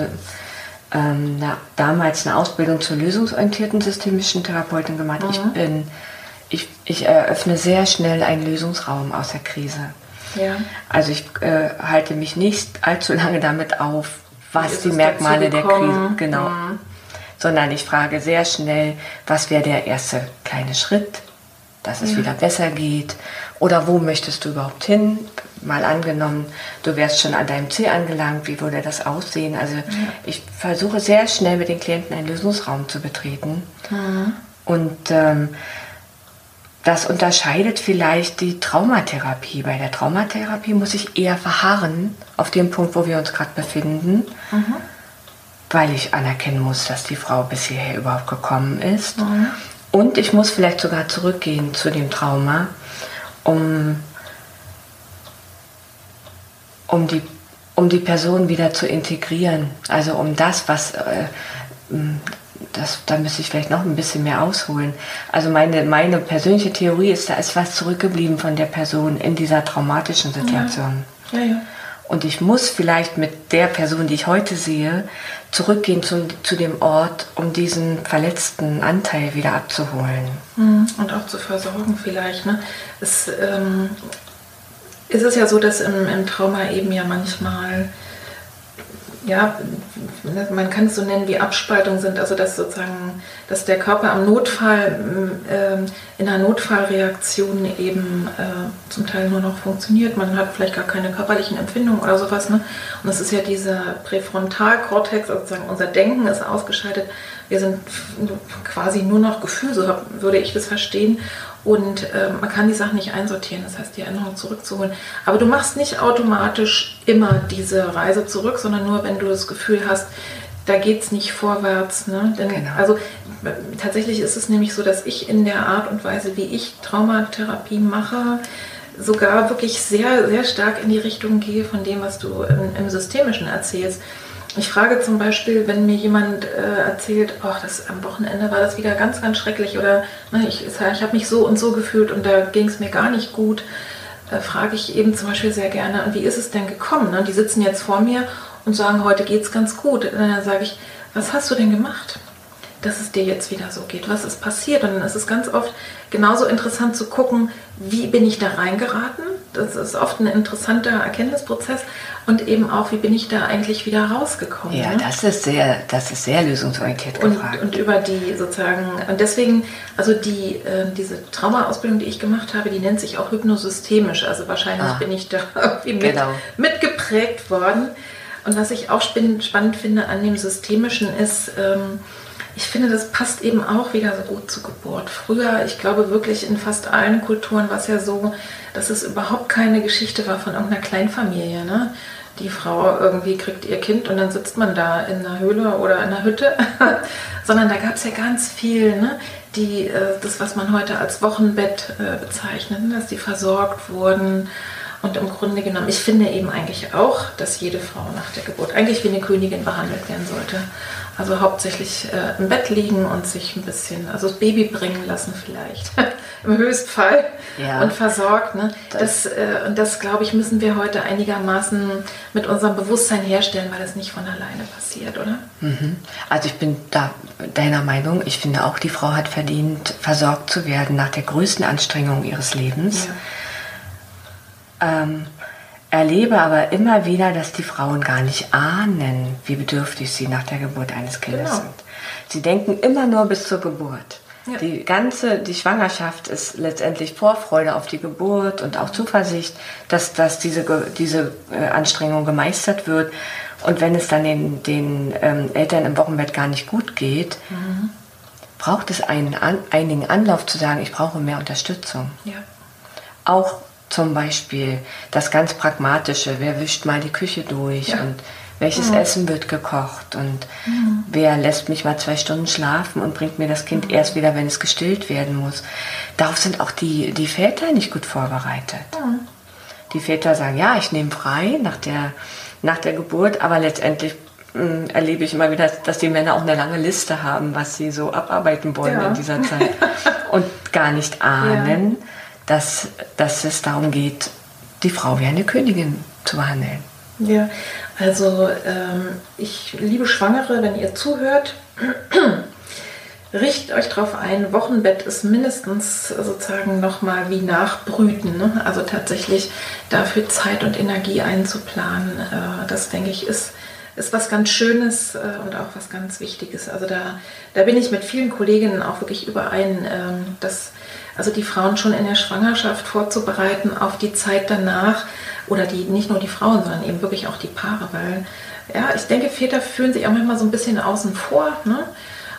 ähm, na, damals eine Ausbildung zur lösungsorientierten systemischen Therapeutin gemacht. Mhm. Ich bin, ich, ich eröffne sehr schnell einen Lösungsraum aus der Krise. Ja. Also ich äh, halte mich nicht allzu lange damit auf, was die Merkmale der Krise, genau. Mhm. Sondern ich frage sehr schnell, was wäre der erste kleine Schritt, dass es ja. wieder besser geht? Oder wo möchtest du überhaupt hin? Mal angenommen, du wärst schon an deinem Ziel angelangt, wie würde das aussehen? Also ja. ich versuche sehr schnell mit den Klienten einen Lösungsraum zu betreten. Mhm. Und ähm, das unterscheidet vielleicht die Traumatherapie. Bei der Traumatherapie muss ich eher verharren auf dem Punkt, wo wir uns gerade befinden, mhm. weil ich anerkennen muss, dass die Frau bis hierher überhaupt gekommen ist. Mhm. Und ich muss vielleicht sogar zurückgehen zu dem Trauma, um, um, die, um die Person wieder zu integrieren. Also um das, was... Äh, das, da müsste ich vielleicht noch ein bisschen mehr ausholen. Also meine, meine persönliche Theorie ist, da ist was zurückgeblieben von der Person in dieser traumatischen Situation. Ja. Ja, ja. Und ich muss vielleicht mit der Person, die ich heute sehe, zurückgehen zu, zu dem Ort, um diesen verletzten Anteil wieder abzuholen. Mhm. Und auch zu versorgen vielleicht. Ne? Es, ähm, ist es ja so, dass im, im Trauma eben ja manchmal ja, man kann es so nennen, wie Abspaltungen sind, also dass sozusagen, dass der Körper am Notfall, äh, in einer Notfallreaktion eben äh, zum Teil nur noch funktioniert. Man hat vielleicht gar keine körperlichen Empfindungen oder sowas. Ne? Und das ist ja dieser Präfrontalkortex, also sozusagen unser Denken ist ausgeschaltet. Wir sind quasi nur noch Gefühl, so würde ich das verstehen. Und äh, man kann die Sachen nicht einsortieren, das heißt, die Erinnerung zurückzuholen. Aber du machst nicht automatisch immer diese Reise zurück, sondern nur, wenn du das Gefühl hast, da geht es nicht vorwärts. Ne? Denn, genau. Also tatsächlich ist es nämlich so, dass ich in der Art und Weise, wie ich Traumatherapie mache, sogar wirklich sehr, sehr stark in die Richtung gehe von dem, was du im, im Systemischen erzählst. Ich frage zum Beispiel, wenn mir jemand äh, erzählt, oh, das, am Wochenende war das wieder ganz, ganz schrecklich oder ne, ich, ich habe mich so und so gefühlt und da ging es mir gar nicht gut, äh, frage ich eben zum Beispiel sehr gerne, wie ist es denn gekommen? Ne? Die sitzen jetzt vor mir und sagen, heute geht es ganz gut. Und dann sage ich, was hast du denn gemacht, dass es dir jetzt wieder so geht? Was ist passiert? Und dann ist es ganz oft genauso interessant zu gucken, wie bin ich da reingeraten? Das ist oft ein interessanter Erkenntnisprozess und eben auch, wie bin ich da eigentlich wieder rausgekommen. Ja, ne? das ist sehr, das ist sehr lösungsorientiert und, gefragt. Und über die sozusagen, und deswegen, also die, äh, diese Traumaausbildung, die ich gemacht habe, die nennt sich auch hypnosystemisch. Also wahrscheinlich ah, bin ich da irgendwie mit, genau. mitgeprägt worden. Und was ich auch spannend finde an dem Systemischen ist, ähm, ich finde, das passt eben auch wieder so gut zur Geburt. Früher, ich glaube wirklich in fast allen Kulturen war es ja so, dass es überhaupt keine Geschichte war von irgendeiner Kleinfamilie. Ne? Die Frau irgendwie kriegt ihr Kind und dann sitzt man da in einer Höhle oder in einer Hütte, sondern da gab es ja ganz viel, ne? die, äh, das, was man heute als Wochenbett äh, bezeichnet, ne? dass die versorgt wurden und im Grunde genommen, ich finde eben eigentlich auch, dass jede Frau nach der Geburt eigentlich wie eine Königin behandelt werden sollte. Also hauptsächlich äh, im Bett liegen und sich ein bisschen, also das Baby bringen lassen vielleicht, im Höchstfall ja. und versorgt. Ne? Das, das, äh, das glaube ich, müssen wir heute einigermaßen mit unserem Bewusstsein herstellen, weil das nicht von alleine passiert, oder? Mhm. Also ich bin da deiner Meinung. Ich finde auch, die Frau hat verdient, versorgt zu werden nach der größten Anstrengung ihres Lebens. Ja ähm, erlebe aber immer wieder, dass die Frauen gar nicht ahnen, wie bedürftig sie nach der Geburt eines Kindes genau. sind. Sie denken immer nur bis zur Geburt. Ja. Die ganze, die Schwangerschaft ist letztendlich Vorfreude auf die Geburt und auch Zuversicht, dass, dass diese, diese äh, Anstrengung gemeistert wird. Und wenn es dann den, den ähm, Eltern im Wochenbett gar nicht gut geht, mhm. braucht es einen an, einigen Anlauf zu sagen, ich brauche mehr Unterstützung. Ja. Auch zum Beispiel das ganz Pragmatische, wer wischt mal die Küche durch ja. und welches mhm. Essen wird gekocht und mhm. wer lässt mich mal zwei Stunden schlafen und bringt mir das Kind mhm. erst wieder, wenn es gestillt werden muss. Darauf sind auch die, die Väter nicht gut vorbereitet. Die Väter sagen, ja, ich nehme frei nach der, nach der Geburt, aber letztendlich mh, hm, erlebe ich immer wieder, dass die Männer auch eine lange Liste haben, was sie so abarbeiten wollen ja. in dieser Zeit und gar nicht ahnen. Ja dass, dass es darum geht, die Frau wie eine Königin zu behandeln. Ja, also ähm, ich liebe Schwangere, wenn ihr zuhört, richtet euch darauf ein, Wochenbett ist mindestens sozusagen nochmal wie Nachbrüten. Ne? Also tatsächlich dafür Zeit und Energie einzuplanen. Äh, das denke ich ist, ist was ganz Schönes äh, und auch was ganz Wichtiges. Also da, da bin ich mit vielen Kolleginnen auch wirklich überein, äh, dass also die Frauen schon in der Schwangerschaft vorzubereiten auf die Zeit danach oder die nicht nur die Frauen, sondern eben wirklich auch die Paare, weil ja, ich denke, Väter fühlen sich auch manchmal so ein bisschen außen vor. Ne?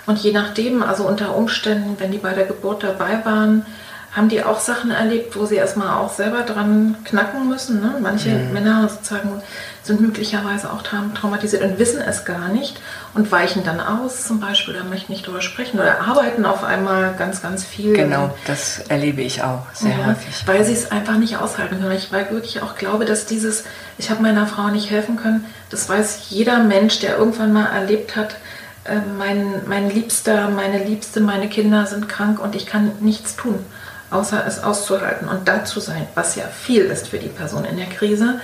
Und je nachdem, also unter Umständen, wenn die bei der Geburt dabei waren, haben die auch Sachen erlebt, wo sie erstmal auch selber dran knacken müssen. Ne? Manche mhm. Männer sozusagen sind möglicherweise auch traumatisiert und wissen es gar nicht und weichen dann aus zum Beispiel oder möchten nicht darüber sprechen oder arbeiten auf einmal ganz, ganz viel. Genau, das erlebe ich auch sehr ja, häufig. Weil sie es einfach nicht aushalten können. Ich weil wirklich auch glaube, dass dieses, ich habe meiner Frau nicht helfen können, das weiß jeder Mensch, der irgendwann mal erlebt hat, äh, mein, mein Liebster, meine Liebste, meine Kinder sind krank und ich kann nichts tun außer es auszuhalten und da zu sein, was ja viel ist für die Person in der Krise.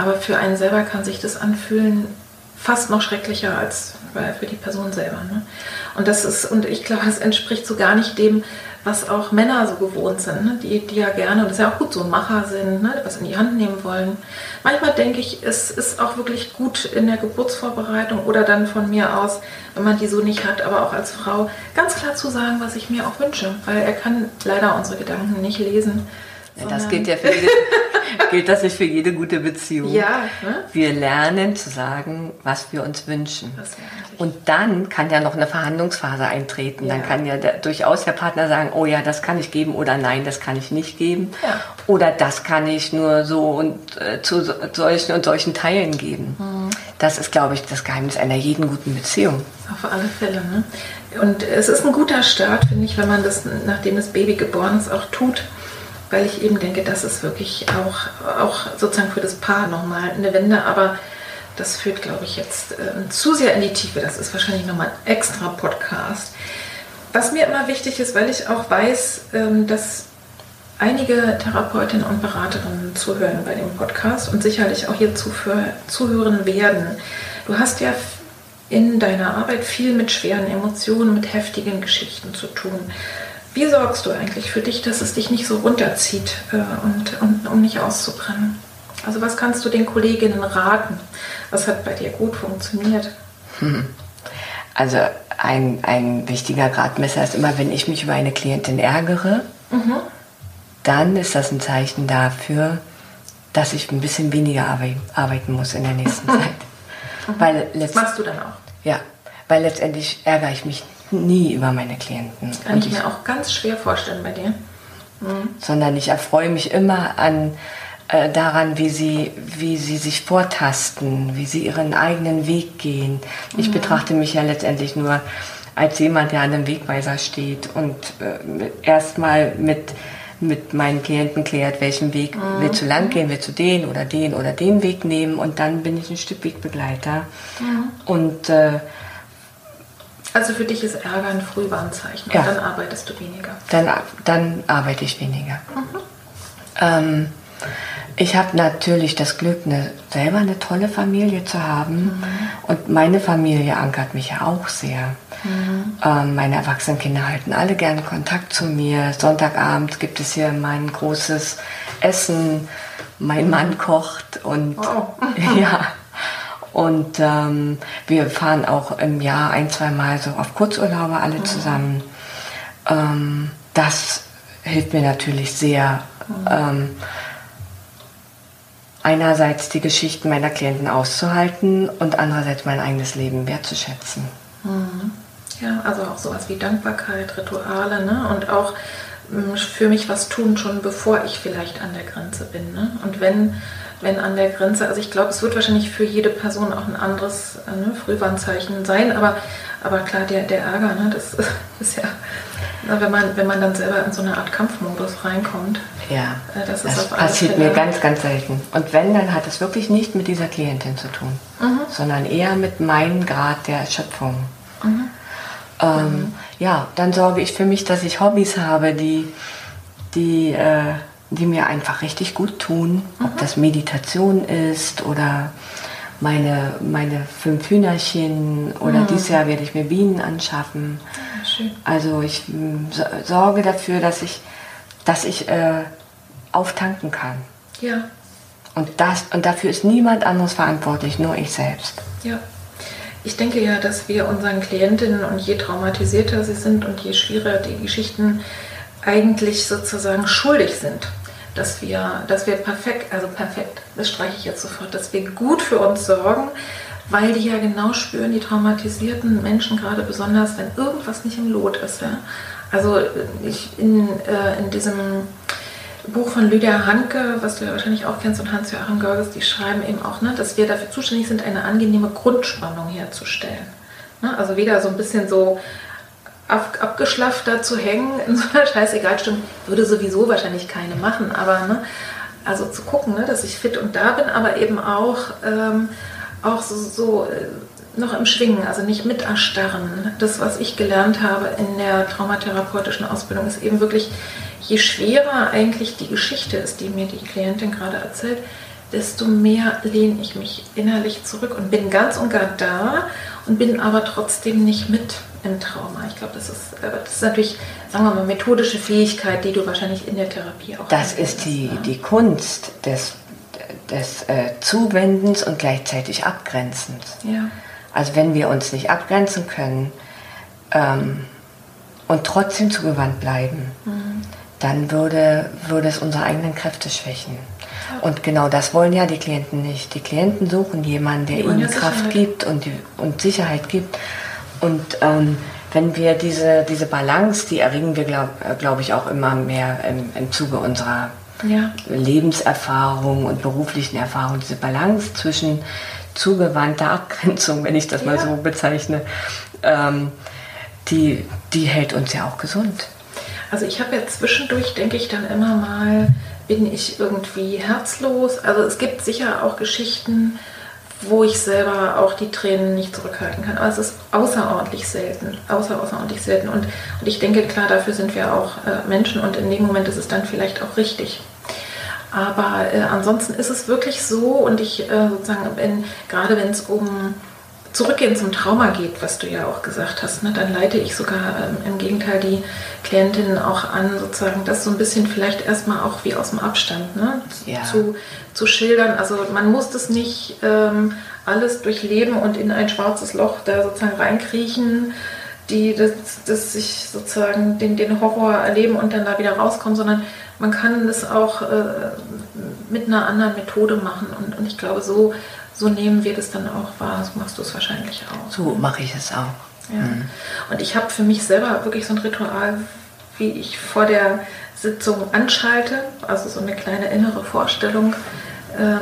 Aber für einen selber kann sich das anfühlen fast noch schrecklicher als für die Person selber. Ne? Und das ist, und ich glaube, es entspricht so gar nicht dem, was auch Männer so gewohnt sind, ne? die, die ja gerne, und das ist ja auch gut, so Macher sind, ne? was in die Hand nehmen wollen. Manchmal denke ich, es ist auch wirklich gut in der Geburtsvorbereitung oder dann von mir aus, wenn man die so nicht hat, aber auch als Frau, ganz klar zu sagen, was ich mir auch wünsche, weil er kann leider unsere Gedanken nicht lesen. Ja, das gilt ja für jede, gilt das nicht für jede gute Beziehung. Ja. Ne? Wir lernen zu sagen, was wir uns wünschen. Und dann kann ja noch eine Verhandlungsphase eintreten. Ja. Dann kann ja der, durchaus der Partner sagen, oh ja, das kann ich geben oder nein, das kann ich nicht geben. Ja. Oder das kann ich nur so und äh, zu so, solchen und solchen Teilen geben. Mhm. Das ist, glaube ich, das Geheimnis einer jeden guten Beziehung. Auf alle Fälle. Ne? Und es ist ein guter Start, finde ich, wenn man das, nachdem das Baby geboren ist, auch tut weil ich eben denke, das ist wirklich auch, auch sozusagen für das Paar nochmal eine Wende, aber das führt, glaube ich, jetzt äh, zu sehr in die Tiefe. Das ist wahrscheinlich nochmal ein extra Podcast. Was mir immer wichtig ist, weil ich auch weiß, ähm, dass einige Therapeutinnen und Beraterinnen zuhören bei dem Podcast und sicherlich auch hier zuhören werden. Du hast ja in deiner Arbeit viel mit schweren Emotionen, mit heftigen Geschichten zu tun. Wie sorgst du eigentlich für dich, dass es dich nicht so runterzieht äh, und, und um nicht auszubrennen? Also was kannst du den Kolleginnen raten? Was hat bei dir gut funktioniert? Hm. Also ein, ein wichtiger Gradmesser ist immer, wenn ich mich über eine Klientin ärgere, mhm. dann ist das ein Zeichen dafür, dass ich ein bisschen weniger arbeiten muss in der nächsten Zeit. Mhm. Weil das machst du dann auch? Ja, weil letztendlich ärgere ich mich nie über meine Klienten. Das kann ich, ich mir auch ganz schwer vorstellen bei dir. Mhm. Sondern ich erfreue mich immer an äh, daran, wie sie, wie sie sich vortasten, wie sie ihren eigenen Weg gehen. Ich mhm. betrachte mich ja letztendlich nur als jemand, der an einem Wegweiser steht und äh, erstmal mit mit meinen Klienten klärt, welchen Weg mhm. willst du lang gehen, willst du den oder den oder den Weg nehmen und dann bin ich ein Stück Wegbegleiter. Mhm. Und äh, also für dich ist Ärger ein Frühwarnzeichen ja. und dann arbeitest du weniger. Dann, dann arbeite ich weniger. Mhm. Ähm, ich habe natürlich das Glück, eine, selber eine tolle Familie zu haben. Mhm. Und meine Familie ankert mich ja auch sehr. Mhm. Ähm, meine erwachsenen Kinder halten alle gerne Kontakt zu mir. Sonntagabend gibt es hier mein großes Essen. Mein Mann kocht und wow. ja. Und ähm, wir fahren auch im Jahr ein, zwei Mal so auf Kurzurlaube alle mhm. zusammen. Ähm, das hilft mir natürlich sehr. Mhm. Ähm, einerseits die Geschichten meiner Klienten auszuhalten und andererseits mein eigenes Leben wertzuschätzen. Mhm. Ja, also auch sowas wie Dankbarkeit, Rituale ne? und auch mm, für mich was tun, schon bevor ich vielleicht an der Grenze bin. Ne? Und wenn, wenn an der Grenze, also ich glaube, es wird wahrscheinlich für jede Person auch ein anderes äh, ne, Frühwarnzeichen sein, aber, aber klar, der, der Ärger, ne, das ist ja, wenn man, wenn man dann selber in so eine Art Kampfmodus reinkommt. Ja, äh, das, das passiert mir ganz, ganz selten. Und wenn, dann hat es wirklich nicht mit dieser Klientin zu tun, mhm. sondern eher mit meinem Grad der Erschöpfung. Mhm. Ähm, mhm. Ja, dann sorge ich für mich, dass ich Hobbys habe, die, die, äh, die mir einfach richtig gut tun. Ob mhm. das Meditation ist oder meine, meine fünf Hühnerchen oder mhm. dieses Jahr werde ich mir Bienen anschaffen. Ja, also ich äh, sorge dafür, dass ich, dass ich äh, auftanken kann. Ja. Und, das, und dafür ist niemand anderes verantwortlich, nur ich selbst. Ja. Ich denke ja, dass wir unseren Klientinnen und je traumatisierter sie sind und je schwieriger die Geschichten eigentlich sozusagen schuldig sind, dass wir, dass wir perfekt, also perfekt, das streiche ich jetzt sofort, dass wir gut für uns sorgen, weil die ja genau spüren, die traumatisierten Menschen gerade besonders, wenn irgendwas nicht im Lot ist. Ja? Also ich in, äh, in diesem Buch von Lydia Hanke, was du ja wahrscheinlich auch kennst, und Hans-Joachim Görges, die schreiben eben auch, ne, dass wir dafür zuständig sind, eine angenehme Grundspannung herzustellen. Ne? Also wieder so ein bisschen so ab, abgeschlafft da zu hängen in so einer Scheißegalstunde, würde sowieso wahrscheinlich keine machen, aber ne, also zu gucken, ne, dass ich fit und da bin, aber eben auch, ähm, auch so, so äh, noch im Schwingen, also nicht mit erstarren. Das, was ich gelernt habe in der traumatherapeutischen Ausbildung, ist eben wirklich je schwerer eigentlich die Geschichte ist, die mir die Klientin gerade erzählt, desto mehr lehne ich mich innerlich zurück und bin ganz und gar da und bin aber trotzdem nicht mit im Trauma. Ich glaube, das ist, äh, das ist natürlich, sagen wir mal, methodische Fähigkeit, die du wahrscheinlich in der Therapie auch Das ist die, ne? die Kunst des, des äh, Zuwendens und gleichzeitig Abgrenzens. Ja. Also wenn wir uns nicht abgrenzen können ähm, und trotzdem zugewandt bleiben, mhm dann würde, würde es unsere eigenen Kräfte schwächen. Und genau das wollen ja die Klienten nicht. Die Klienten suchen jemanden, der ihnen Kraft gibt und, die, und Sicherheit gibt. Und ähm, wenn wir diese, diese Balance, die erringen wir, glaube glaub ich, auch immer mehr im, im Zuge unserer ja. Lebenserfahrung und beruflichen Erfahrung, diese Balance zwischen zugewandter Abgrenzung, wenn ich das ja. mal so bezeichne, ähm, die, die hält uns ja auch gesund. Also ich habe ja zwischendurch, denke ich dann immer mal, bin ich irgendwie herzlos. Also es gibt sicher auch Geschichten, wo ich selber auch die Tränen nicht zurückhalten kann. Aber es ist außerordentlich selten, außer, außerordentlich selten. Und, und ich denke, klar, dafür sind wir auch äh, Menschen und in dem Moment ist es dann vielleicht auch richtig. Aber äh, ansonsten ist es wirklich so und ich äh, sozusagen, wenn, gerade wenn es um zurückgehen zum Trauma geht, was du ja auch gesagt hast, ne, dann leite ich sogar ähm, im Gegenteil die Klientinnen auch an, sozusagen das so ein bisschen vielleicht erstmal auch wie aus dem Abstand ne, ja. zu, zu schildern. Also man muss das nicht ähm, alles durchleben und in ein schwarzes Loch da sozusagen reinkriechen, die das, das sich sozusagen den, den Horror erleben und dann da wieder rauskommen, sondern man kann das auch äh, mit einer anderen Methode machen. Und, und ich glaube, so so nehmen wir das dann auch wahr. So machst du es wahrscheinlich auch. So mache ich es auch. Ja. Mhm. Und ich habe für mich selber wirklich so ein Ritual, wie ich vor der Sitzung anschalte, also so eine kleine innere Vorstellung. Äh,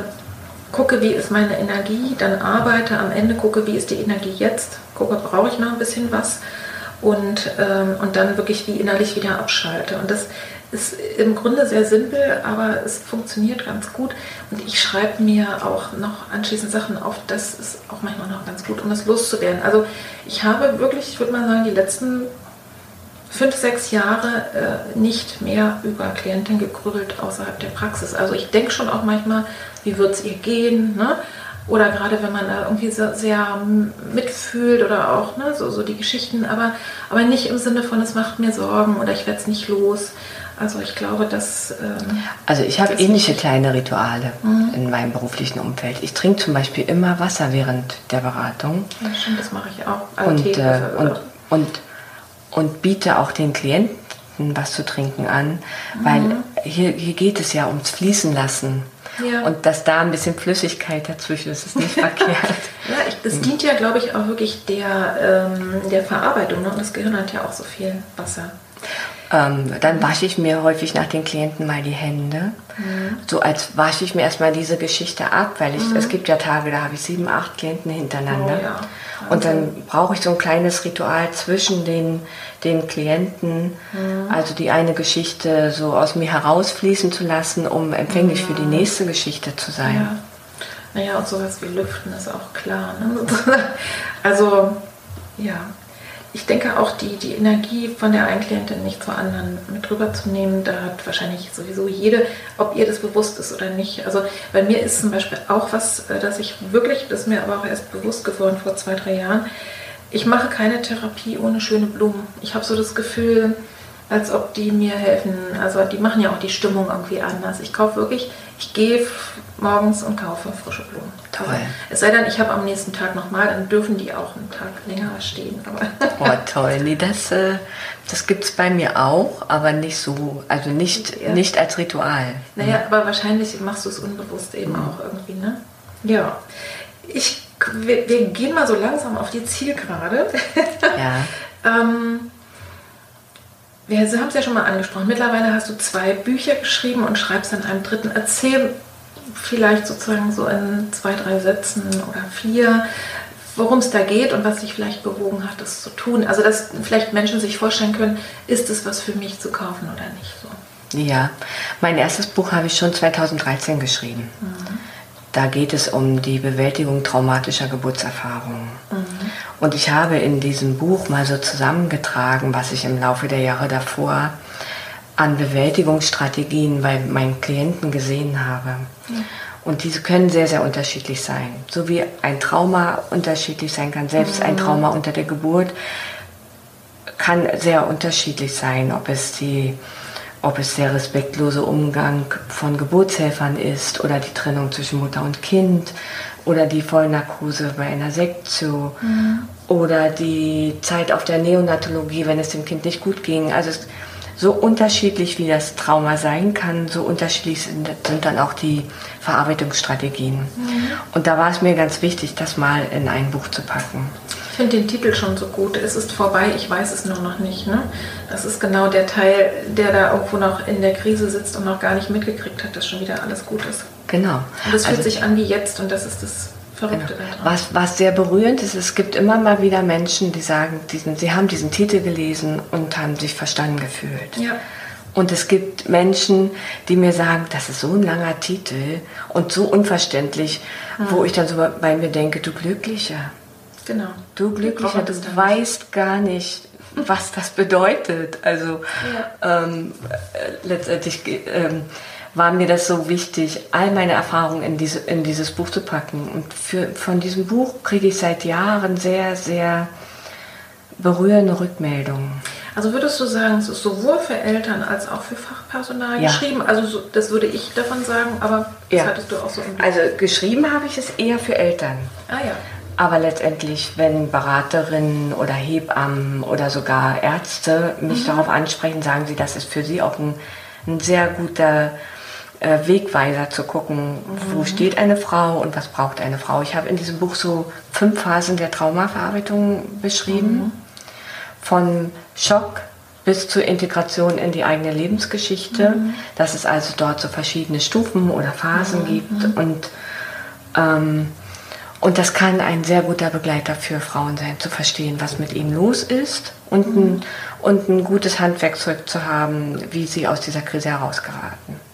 gucke, wie ist meine Energie, dann arbeite, am Ende gucke, wie ist die Energie jetzt, gucke, brauche ich noch ein bisschen was und, ähm, und dann wirklich wie innerlich wieder abschalte. Und das ist im Grunde sehr simpel, aber es funktioniert ganz gut. Und ich schreibe mir auch noch anschließend Sachen auf. Das ist auch manchmal noch ganz gut, um das loszuwerden. Also ich habe wirklich, ich würde mal sagen, die letzten fünf, sechs Jahre äh, nicht mehr über Klienten gegrübelt außerhalb der Praxis. Also ich denke schon auch manchmal, wie wird es ihr gehen? Ne? Oder gerade wenn man da irgendwie so sehr mitfühlt oder auch ne, so, so die Geschichten, aber, aber nicht im Sinne von, es macht mir Sorgen oder ich werde es nicht los. Also ich glaube, dass... Ähm, also ich habe ähnliche kleine Rituale mhm. in meinem beruflichen Umfeld. Ich trinke zum Beispiel immer Wasser während der Beratung. Ja, stimmt, das mache ich auch. Also und, Tee, äh, und, und, und biete auch den Klienten was zu trinken an, mhm. weil hier, hier geht es ja ums Fließen lassen. Ja. Und dass da ein bisschen Flüssigkeit dazwischen ist, ist nicht verkehrt. Ja, ich, das dient ja, glaube ich, auch wirklich der, ähm, der Verarbeitung. Ne? Und das Gehirn hat ja auch so viel Wasser. Ähm, dann wasche ich mir häufig nach den Klienten mal die Hände. Mhm. So als wasche ich mir erstmal diese Geschichte ab, weil ich, mhm. es gibt ja Tage, da habe ich sieben, acht Klienten hintereinander. Oh, ja. Und dann brauche ich so ein kleines Ritual zwischen den, den Klienten, mhm. also die eine Geschichte so aus mir herausfließen zu lassen, um empfänglich für die mhm. nächste Geschichte zu sein. Ja. Naja, und sowas wie Lüften ist auch klar. Ne? Also, ja, ich denke auch, die, die Energie von der einen Klientin nicht zur anderen mit rüberzunehmen, da hat wahrscheinlich sowieso jede, ob ihr das bewusst ist oder nicht. Also bei mir ist zum Beispiel auch was, äh, dass ich wirklich, das ist mir aber auch erst bewusst geworden vor zwei, drei Jahren, ich mache keine Therapie ohne schöne Blumen. Ich habe so das Gefühl, als ob die mir helfen. Also die machen ja auch die Stimmung irgendwie anders. Ich kaufe wirklich, ich gehe morgens und kaufe frische Blumen. Toll. Es sei denn, ich habe am nächsten Tag nochmal, dann dürfen die auch einen Tag länger stehen. Aber oh, toll. Nee, das, äh, das gibt es bei mir auch, aber nicht so, also nicht, ja. nicht als Ritual. Naja, aber wahrscheinlich machst du es unbewusst eben mhm. auch irgendwie, ne? Ja. Ich, wir, wir, gehen mal so langsam auf die Zielgerade. Ja. ähm, wir haben es ja schon mal angesprochen. Mittlerweile hast du zwei Bücher geschrieben und schreibst an einem dritten. Erzähl vielleicht sozusagen so in zwei, drei Sätzen oder vier, worum es da geht und was dich vielleicht bewogen hat, das zu tun. Also, dass vielleicht Menschen sich vorstellen können, ist es was für mich zu kaufen oder nicht so. Ja, mein erstes Buch habe ich schon 2013 geschrieben. Mhm. Da geht es um die Bewältigung traumatischer Geburtserfahrungen. Mhm. Und ich habe in diesem Buch mal so zusammengetragen, was ich im Laufe der Jahre davor an Bewältigungsstrategien bei meinen Klienten gesehen habe. Mhm. Und diese können sehr, sehr unterschiedlich sein. So wie ein Trauma unterschiedlich sein kann, selbst ein mhm. Trauma unter der Geburt kann sehr unterschiedlich sein, ob es die ob es der respektlose Umgang von Geburtshelfern ist oder die Trennung zwischen Mutter und Kind oder die Vollnarkose bei einer Sektio mhm. oder die Zeit auf der Neonatologie, wenn es dem Kind nicht gut ging. Also so unterschiedlich wie das Trauma sein kann, so unterschiedlich sind, sind dann auch die Verarbeitungsstrategien. Mhm. Und da war es mir ganz wichtig, das mal in ein Buch zu packen finde den Titel schon so gut. Es ist vorbei, ich weiß es nur noch nicht. Ne? Das ist genau der Teil, der da irgendwo noch in der Krise sitzt und noch gar nicht mitgekriegt hat, dass schon wieder alles gut ist. Genau. Und es fühlt also, sich an wie jetzt und das ist das Verrückte genau. daran. Was, was sehr berührend ist, es gibt immer mal wieder Menschen, die sagen, diesen, sie haben diesen Titel gelesen und haben sich verstanden gefühlt. Ja. Und es gibt Menschen, die mir sagen, das ist so ein langer Titel und so unverständlich, hm. wo ich dann so bei mir denke, du Glücklicher. Genau. Du Glücklicher, du weißt gar nicht, was das bedeutet. Also ja. ähm, äh, letztendlich ähm, war mir das so wichtig, all meine Erfahrungen in, diese, in dieses Buch zu packen. Und für, von diesem Buch kriege ich seit Jahren sehr, sehr berührende Rückmeldungen. Also würdest du sagen, es ist sowohl für Eltern als auch für Fachpersonal ja. geschrieben? Also so, das würde ich davon sagen, aber das ja. hattest du auch so. Also geschrieben habe ich es eher für Eltern. Ah ja. Aber letztendlich, wenn Beraterinnen oder Hebammen oder sogar Ärzte mich mhm. darauf ansprechen, sagen sie, das ist für sie auch ein, ein sehr guter äh, Wegweiser zu gucken, mhm. wo steht eine Frau und was braucht eine Frau. Ich habe in diesem Buch so fünf Phasen der Traumaverarbeitung beschrieben. Mhm von Schock bis zur Integration in die eigene Lebensgeschichte, mhm. dass es also dort so verschiedene Stufen oder Phasen mhm. gibt und ähm, und das kann ein sehr guter Begleiter für Frauen sein, zu verstehen, was mit ihnen los ist und, mhm. ein, und ein gutes Handwerkzeug zu haben, wie sie aus dieser Krise herausgeraten, mhm.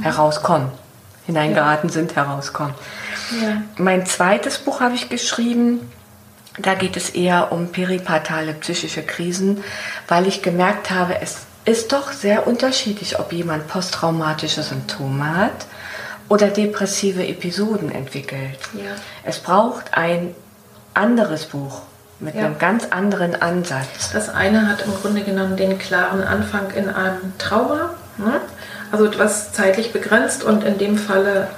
Herauskommen, hineingeraten ja. sind, herauskommen. Ja. Mein zweites Buch habe ich geschrieben, da geht es eher um peripartale psychische Krisen, weil ich gemerkt habe, es ist doch sehr unterschiedlich, ob jemand posttraumatische Symptome hat oder depressive Episoden entwickelt. Ja. Es braucht ein anderes Buch mit ja. einem ganz anderen Ansatz. Das eine hat im Grunde genommen den klaren Anfang in einem Trauma, ne? Also etwas zeitlich begrenzt und in dem Falle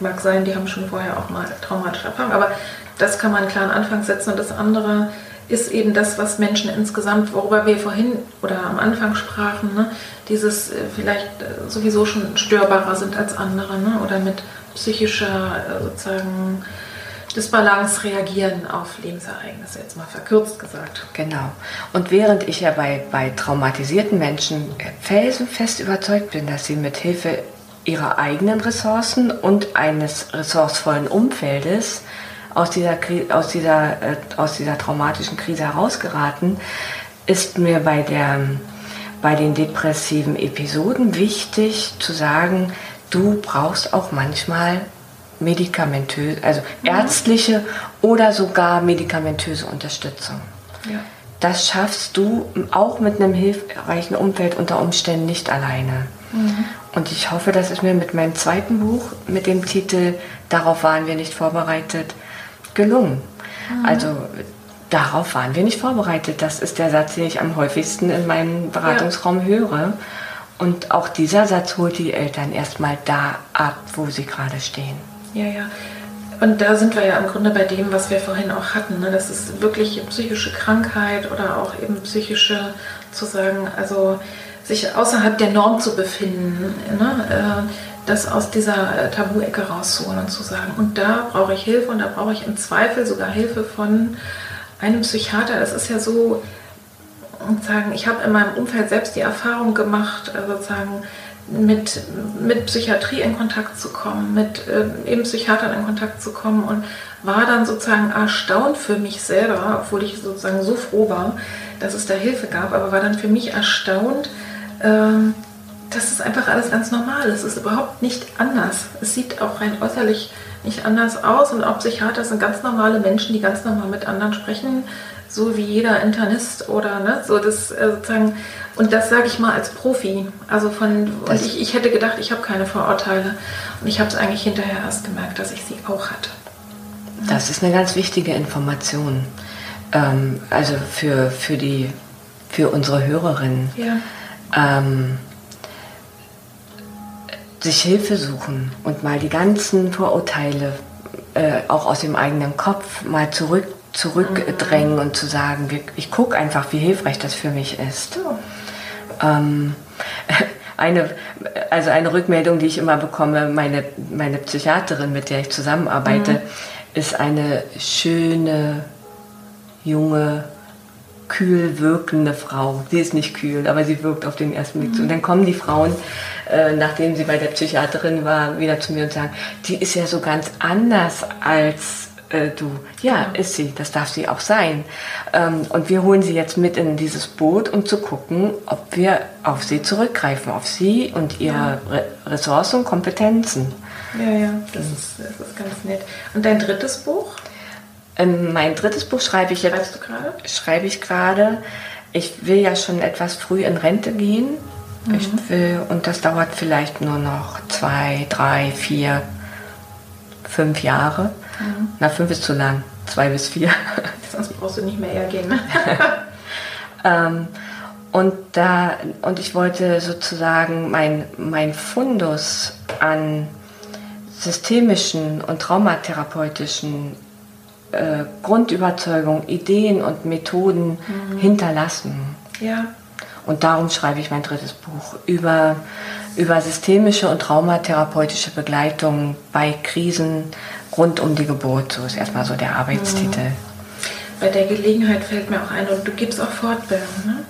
mag sein, die haben schon vorher auch mal traumatische Erfahrungen, aber das kann man einen klaren Anfang setzen und das andere ist eben das, was Menschen insgesamt, worüber wir vorhin oder am Anfang sprachen, ne? dieses äh, vielleicht äh, sowieso schon störbarer sind als andere ne? oder mit psychischer äh, sozusagen Disbalance reagieren auf Lebensereignisse, jetzt mal verkürzt gesagt. Genau. Und während ich ja bei, bei traumatisierten Menschen felsenfest überzeugt bin, dass sie mit Hilfe ihrer eigenen Ressourcen und eines ressourcevollen Umfeldes aus dieser, aus dieser, äh, aus dieser traumatischen Krise herausgeraten, ist mir bei, der, bei den depressiven Episoden wichtig zu sagen, du brauchst auch manchmal medikamentöse, also mhm. ärztliche oder sogar medikamentöse Unterstützung. Ja. Das schaffst du auch mit einem hilfreichen Umfeld unter Umständen nicht alleine. Mhm. Und ich hoffe, dass es mir mit meinem zweiten Buch mit dem Titel Darauf waren wir nicht vorbereitet gelungen. Mhm. Also darauf waren wir nicht vorbereitet. Das ist der Satz, den ich am häufigsten in meinem Beratungsraum ja. höre. Und auch dieser Satz holt die Eltern erstmal da ab, wo sie gerade stehen. Ja, ja. Und da sind wir ja im Grunde bei dem, was wir vorhin auch hatten. Ne? Das ist wirklich psychische Krankheit oder auch eben psychische, zu sagen, also sich außerhalb der Norm zu befinden. Ne? Äh, das aus dieser äh, Tabu-Ecke rauszuholen und zu sagen, und da brauche ich Hilfe und da brauche ich im Zweifel sogar Hilfe von einem Psychiater. Das ist ja so, sagen, ich habe in meinem Umfeld selbst die Erfahrung gemacht, äh, sozusagen mit, mit Psychiatrie in Kontakt zu kommen, mit äh, eben Psychiatern in Kontakt zu kommen und war dann sozusagen erstaunt für mich selber, obwohl ich sozusagen so froh war, dass es da Hilfe gab, aber war dann für mich erstaunt, ähm, das ist einfach alles ganz normal. Es ist überhaupt nicht anders. Es sieht auch rein äußerlich nicht anders aus. Und auch Psychiater sind ganz normale Menschen, die ganz normal mit anderen sprechen, so wie jeder Internist oder ne, so das äh, sozusagen. Und das sage ich mal als Profi. Also von und ich, ich hätte gedacht, ich habe keine Vorurteile. Und ich habe es eigentlich hinterher erst gemerkt, dass ich sie auch hatte. Das ist eine ganz wichtige Information. Ähm, also für, für die für unsere Hörerinnen. Ja. Ähm, sich Hilfe suchen und mal die ganzen Vorurteile äh, auch aus dem eigenen Kopf mal zurück, zurückdrängen und zu sagen, ich gucke einfach, wie hilfreich das für mich ist. Ähm, eine, also eine Rückmeldung, die ich immer bekomme, meine, meine Psychiaterin, mit der ich zusammenarbeite, mhm. ist eine schöne, junge, kühl wirkende Frau. Sie ist nicht kühl, aber sie wirkt auf den ersten Blick. Mhm. Und dann kommen die Frauen äh, nachdem sie bei der Psychiaterin war, wieder zu mir und sagen, die ist ja so ganz anders als äh, du. Ja, ist sie, das darf sie auch sein. Ähm, und wir holen sie jetzt mit in dieses Boot, um zu gucken, ob wir auf sie zurückgreifen, auf sie und ihre Re Ressourcen und Kompetenzen. Ja, ja, das ist, das ist ganz nett. Und dein drittes Buch? Ähm, mein drittes Buch schreibe ich jetzt. Schreibe ich gerade. ich will ja schon etwas früh in Rente gehen. Mhm. Ich will, und das dauert vielleicht nur noch zwei, drei, vier, fünf Jahre. Mhm. Na, fünf ist zu lang. Zwei bis vier. Sonst brauchst du nicht mehr hergehen. Ne? ähm, und, da, und ich wollte sozusagen mein, mein Fundus an systemischen und traumatherapeutischen äh, Grundüberzeugungen, Ideen und Methoden mhm. hinterlassen. Ja. Und darum schreibe ich mein drittes Buch über, über systemische und traumatherapeutische Begleitung bei Krisen rund um die Geburt. So ist erstmal so der Arbeitstitel. Bei der Gelegenheit fällt mir auch ein, und du gibst auch Fortbildung, ne?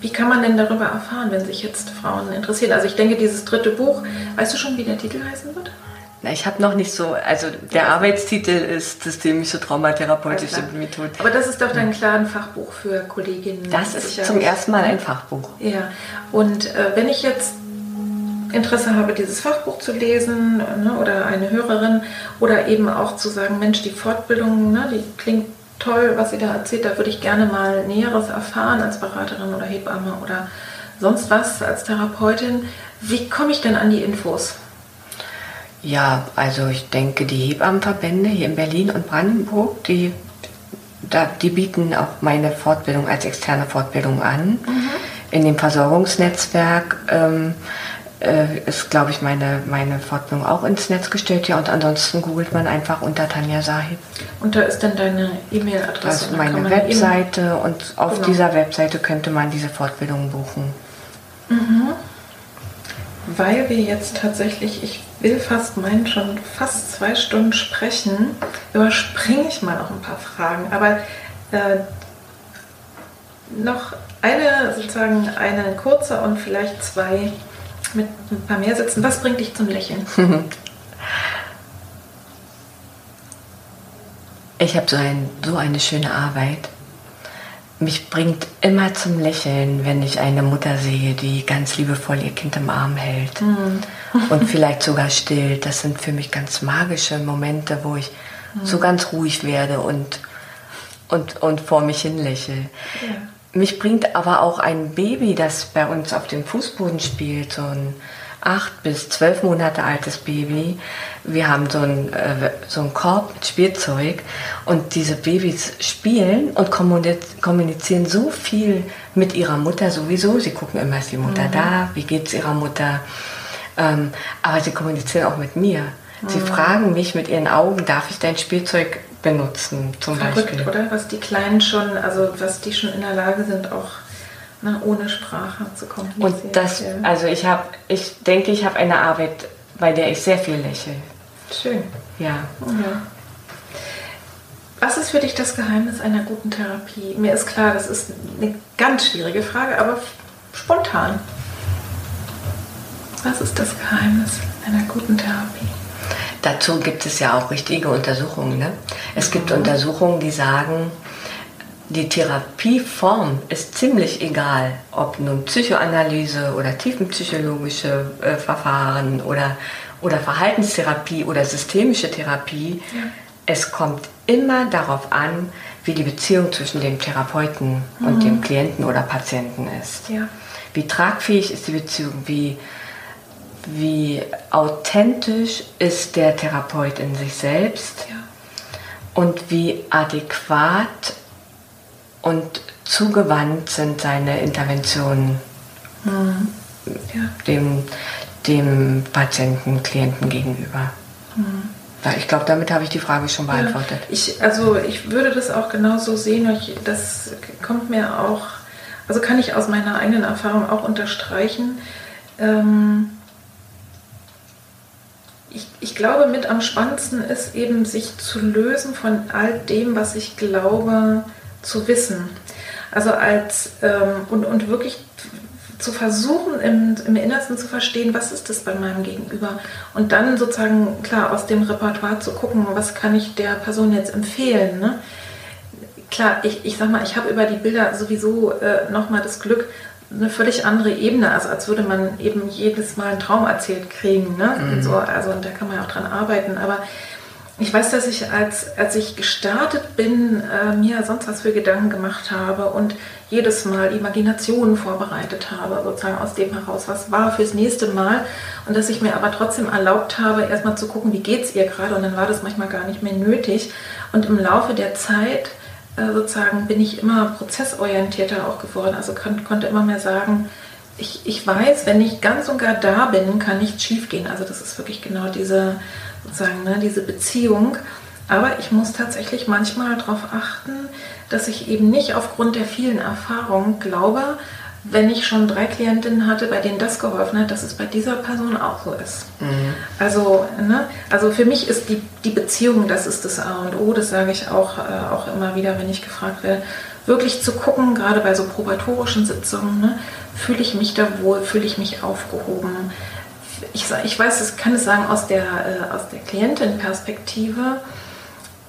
Wie kann man denn darüber erfahren, wenn sich jetzt Frauen interessieren? Also ich denke, dieses dritte Buch, weißt du schon, wie der Titel heißen wird? Na, ich habe noch nicht so, also der Arbeitstitel ist systemische traumatherapeutische ja, Methoden. Aber das ist doch dein klares Fachbuch für Kolleginnen. Das ist zum ersten Mal ein Fachbuch. Ja, und äh, wenn ich jetzt Interesse habe, dieses Fachbuch zu lesen ne, oder eine Hörerin oder eben auch zu sagen, Mensch, die Fortbildung, ne, die klingt toll, was sie da erzählt, da würde ich gerne mal Näheres erfahren als Beraterin oder Hebamme oder sonst was als Therapeutin. Wie komme ich denn an die Infos? Ja, also ich denke, die Hebammenverbände hier in Berlin und Brandenburg, die, da, die bieten auch meine Fortbildung als externe Fortbildung an. Mhm. In dem Versorgungsnetzwerk ähm, äh, ist, glaube ich, meine, meine Fortbildung auch ins Netz gestellt. Ja, und ansonsten googelt man einfach unter Tanja Sahib. Und da ist dann deine E-Mail-Adresse? Das ist meine Webseite und auf genau. dieser Webseite könnte man diese Fortbildung buchen. Mhm. Weil wir jetzt tatsächlich, ich will fast meinen, schon fast zwei Stunden sprechen, überspringe ich mal noch ein paar Fragen. Aber äh, noch eine, sozusagen eine kurze und vielleicht zwei mit ein paar mehr sitzen. Was bringt dich zum Lächeln? Ich habe so, ein, so eine schöne Arbeit. Mich bringt immer zum Lächeln, wenn ich eine Mutter sehe, die ganz liebevoll ihr Kind im Arm hält mhm. und vielleicht sogar stillt. Das sind für mich ganz magische Momente, wo ich mhm. so ganz ruhig werde und, und, und vor mich hin lächle. Ja. Mich bringt aber auch ein Baby, das bei uns auf dem Fußboden spielt, so ein acht bis zwölf Monate altes Baby. Wir haben so einen, äh, so einen Korb mit Spielzeug und diese Babys spielen und kommunizieren so viel mit ihrer Mutter sowieso. Sie gucken immer, ist die Mutter mhm. da, wie geht es ihrer Mutter. Ähm, aber sie kommunizieren auch mit mir. Sie mhm. fragen mich mit ihren Augen, darf ich dein Spielzeug benutzen, zum Verrückt, Beispiel. oder? Was die Kleinen schon, also was die schon in der Lage sind, auch ne, ohne Sprache zu kommunizieren. Und das, also ich habe, ich denke, ich habe eine Arbeit, bei der ich sehr viel lächle. Schön. Ja. ja. Was ist für dich das Geheimnis einer guten Therapie? Mir ist klar, das ist eine ganz schwierige Frage, aber spontan. Was ist das Geheimnis einer guten Therapie? Dazu gibt es ja auch richtige Untersuchungen. Ne? Es gibt mhm. Untersuchungen, die sagen, die Therapieform ist ziemlich egal, ob nun Psychoanalyse oder tiefenpsychologische äh, Verfahren oder, oder Verhaltenstherapie oder systemische Therapie. Ja. Es kommt immer darauf an, wie die Beziehung zwischen dem Therapeuten mhm. und dem Klienten oder Patienten ist. Ja. Wie tragfähig ist die Beziehung, wie wie authentisch ist der Therapeut in sich selbst ja. und wie adäquat und zugewandt sind seine Interventionen mhm. ja. dem, dem Patienten, Klienten gegenüber. Mhm. Ich glaube, damit habe ich die Frage schon beantwortet. Ja, ich, also ich würde das auch genauso sehen. das kommt mir auch, also kann ich aus meiner eigenen Erfahrung auch unterstreichen. Ähm, ich, ich glaube, mit am spannendsten ist eben, sich zu lösen von all dem, was ich glaube zu wissen. Also als ähm, und, und wirklich zu versuchen, im, im Innersten zu verstehen, was ist das bei meinem Gegenüber. Und dann sozusagen, klar, aus dem Repertoire zu gucken, was kann ich der Person jetzt empfehlen. Ne? Klar, ich, ich sag mal, ich habe über die Bilder sowieso äh, nochmal das Glück, eine völlig andere Ebene, also als würde man eben jedes Mal einen Traum erzählt kriegen. Ne? Mhm. Und so, also und da kann man ja auch dran arbeiten. Aber Ich weiß, dass ich als, als ich gestartet bin, äh, mir sonst was für Gedanken gemacht habe und jedes Mal Imaginationen vorbereitet habe, sozusagen aus dem heraus, was war fürs nächste Mal. Und dass ich mir aber trotzdem erlaubt habe, erstmal zu gucken, wie geht es ihr gerade. Und dann war das manchmal gar nicht mehr nötig. Und im Laufe der Zeit sozusagen bin ich immer prozessorientierter auch geworden. Also kon konnte immer mehr sagen, ich, ich weiß, wenn ich ganz und gar da bin, kann nichts schiefgehen. Also das ist wirklich genau diese sozusagen, ne, diese Beziehung. Aber ich muss tatsächlich manchmal darauf achten, dass ich eben nicht aufgrund der vielen Erfahrungen glaube, wenn ich schon drei Klientinnen hatte, bei denen das geholfen hat, dass es bei dieser Person auch so ist. Mhm. Also, ne, also für mich ist die, die Beziehung, das ist das A und O, das sage ich auch, äh, auch immer wieder, wenn ich gefragt werde, wirklich zu gucken, gerade bei so probatorischen Sitzungen, ne, fühle ich mich da wohl, fühle ich mich aufgehoben, ich, ich weiß, ich kann es sagen, aus der, äh, aus der Klientenperspektive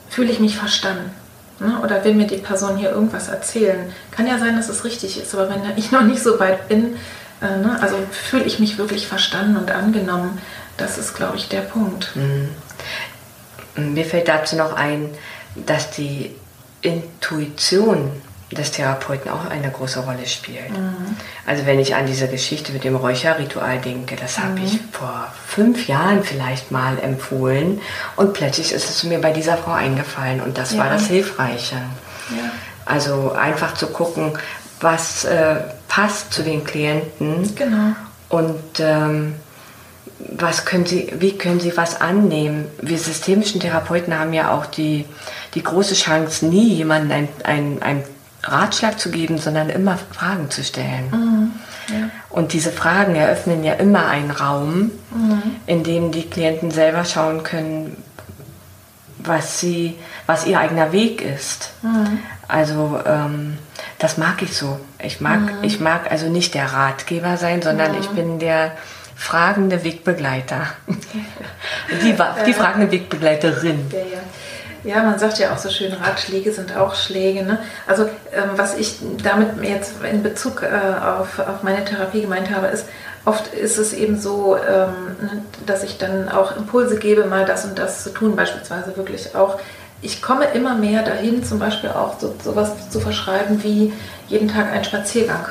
fühle ich mich verstanden. Ne? Oder will mir die Person hier irgendwas erzählen. Kann ja sein, dass es richtig ist, aber wenn ich noch nicht so weit bin, äh, ne? also fühle ich mich wirklich verstanden und angenommen. Das ist, glaube ich, der Punkt. Mhm. Mir fällt dazu noch ein, dass die Intuition des Therapeuten auch eine große Rolle spielt. Mhm. Also wenn ich an diese Geschichte mit dem Räucherritual denke, das mhm. habe ich vor fünf Jahren vielleicht mal empfohlen und plötzlich ist es mir bei dieser Frau eingefallen und das ja. war das Hilfreiche. Ja. Also einfach zu gucken, was äh, passt zu den Klienten genau. und ähm, was können Sie, wie können Sie was annehmen? Wir systemischen Therapeuten haben ja auch die, die große Chance, nie jemanden ein, ein, ein Ratschlag zu geben, sondern immer Fragen zu stellen. Mhm. Ja. Und diese Fragen eröffnen ja immer einen Raum, mhm. in dem die Klienten selber schauen können, was, sie, was ihr eigener Weg ist. Mhm. Also ähm, das mag ich so. Ich mag, mhm. ich mag also nicht der Ratgeber sein, sondern ich bin der fragende Wegbegleiter. die, die fragende Wegbegleiterin. Ja, ja. Ja, man sagt ja auch so schön, Ratschläge sind auch Schläge. Ne? Also ähm, was ich damit jetzt in Bezug äh, auf, auf meine Therapie gemeint habe, ist, oft ist es eben so, ähm, ne, dass ich dann auch Impulse gebe, mal das und das zu tun, beispielsweise wirklich auch. Ich komme immer mehr dahin, zum Beispiel auch so, sowas zu verschreiben wie jeden Tag ein Spaziergang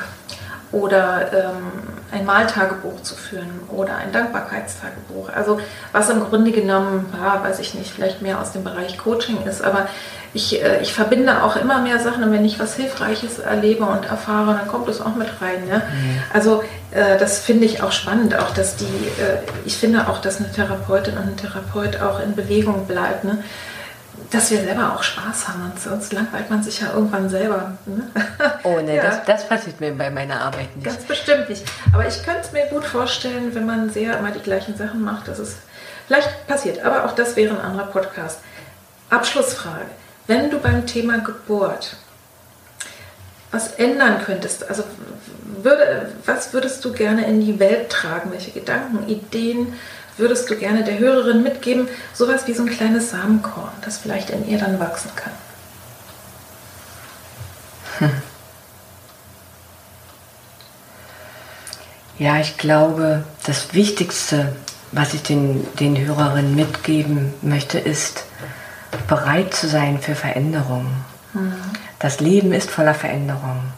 oder ähm, ein Maltagebuch zu führen oder ein Dankbarkeitstagebuch. Also was im Grunde genommen, ja, weiß ich nicht, vielleicht mehr aus dem Bereich Coaching ist, aber ich, äh, ich verbinde auch immer mehr Sachen und wenn ich was Hilfreiches erlebe und erfahre, dann kommt es auch mit rein. Ne? Mhm. Also äh, das finde ich auch spannend, auch dass die, äh, ich finde auch, dass eine Therapeutin und ein Therapeut auch in Bewegung bleibt. Ne? Dass wir selber auch Spaß haben und sonst langweilt man sich ja irgendwann selber. Ne? Oh ne, ja. das, das, passiert mir bei meiner Arbeit nicht. Ganz bestimmt nicht. Aber ich könnte es mir gut vorstellen, wenn man sehr immer die gleichen Sachen macht, dass es vielleicht passiert. Aber auch das wäre ein anderer Podcast. Abschlussfrage. Wenn du beim Thema Geburt was ändern könntest, also würde, was würdest du gerne in die Welt tragen? Welche Gedanken, Ideen, würdest du gerne der Hörerin mitgeben? Sowas wie so ein kleines Samenkorn, das vielleicht in ihr dann wachsen kann. Hm. Ja, ich glaube, das Wichtigste, was ich den, den Hörerinnen mitgeben möchte, ist, bereit zu sein für Veränderungen. Mhm. Das Leben ist voller Veränderungen.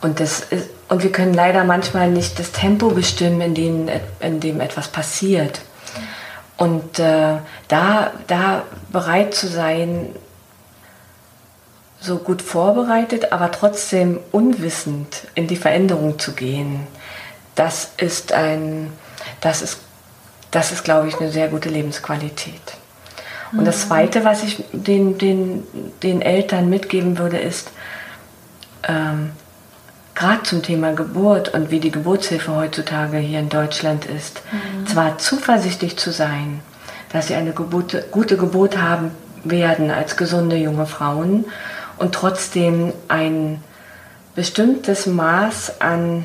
Und, das ist, und wir können leider manchmal nicht das Tempo bestimmen, in dem, in dem etwas passiert. Und äh, da, da bereit zu sein, so gut vorbereitet, aber trotzdem unwissend in die Veränderung zu gehen, das ist ein, das ist, das ist, glaube ich, eine sehr gute Lebensqualität. Und das mhm. Zweite, was ich den, den, den Eltern mitgeben würde, ist, ähm, gerade zum Thema Geburt und wie die Geburtshilfe heutzutage hier in Deutschland ist, mhm. zwar zuversichtlich zu sein, dass sie eine Geburt, gute Geburt haben werden als gesunde junge Frauen und trotzdem ein bestimmtes Maß an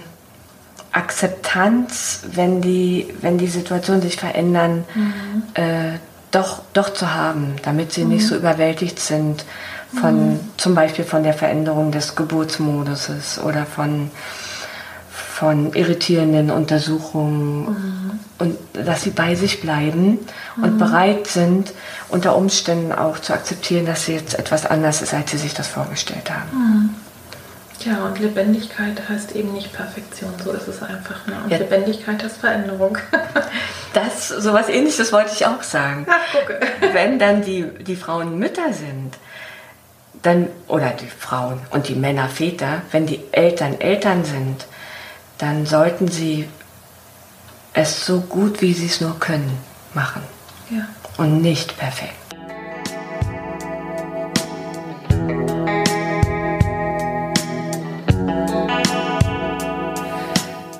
Akzeptanz, wenn die, wenn die Situation sich verändern, mhm. äh, doch, doch zu haben, damit sie mhm. nicht so überwältigt sind von mhm. zum Beispiel von der Veränderung des Geburtsmoduses oder von, von irritierenden Untersuchungen. Mhm. und dass sie bei sich bleiben und mhm. bereit sind, unter Umständen auch zu akzeptieren, dass sie jetzt etwas anders ist, als sie sich das vorgestellt haben. Mhm. Ja, und Lebendigkeit heißt eben nicht Perfektion, so ist es einfach. Ne? Und ja. Lebendigkeit heißt Veränderung. das, sowas ähnliches wollte ich auch sagen. Ach, gucke. Wenn dann die, die Frauen Mütter sind, dann, oder die Frauen und die Männer Väter, wenn die Eltern Eltern sind, dann sollten sie es so gut, wie sie es nur können, machen. Ja. Und nicht perfekt.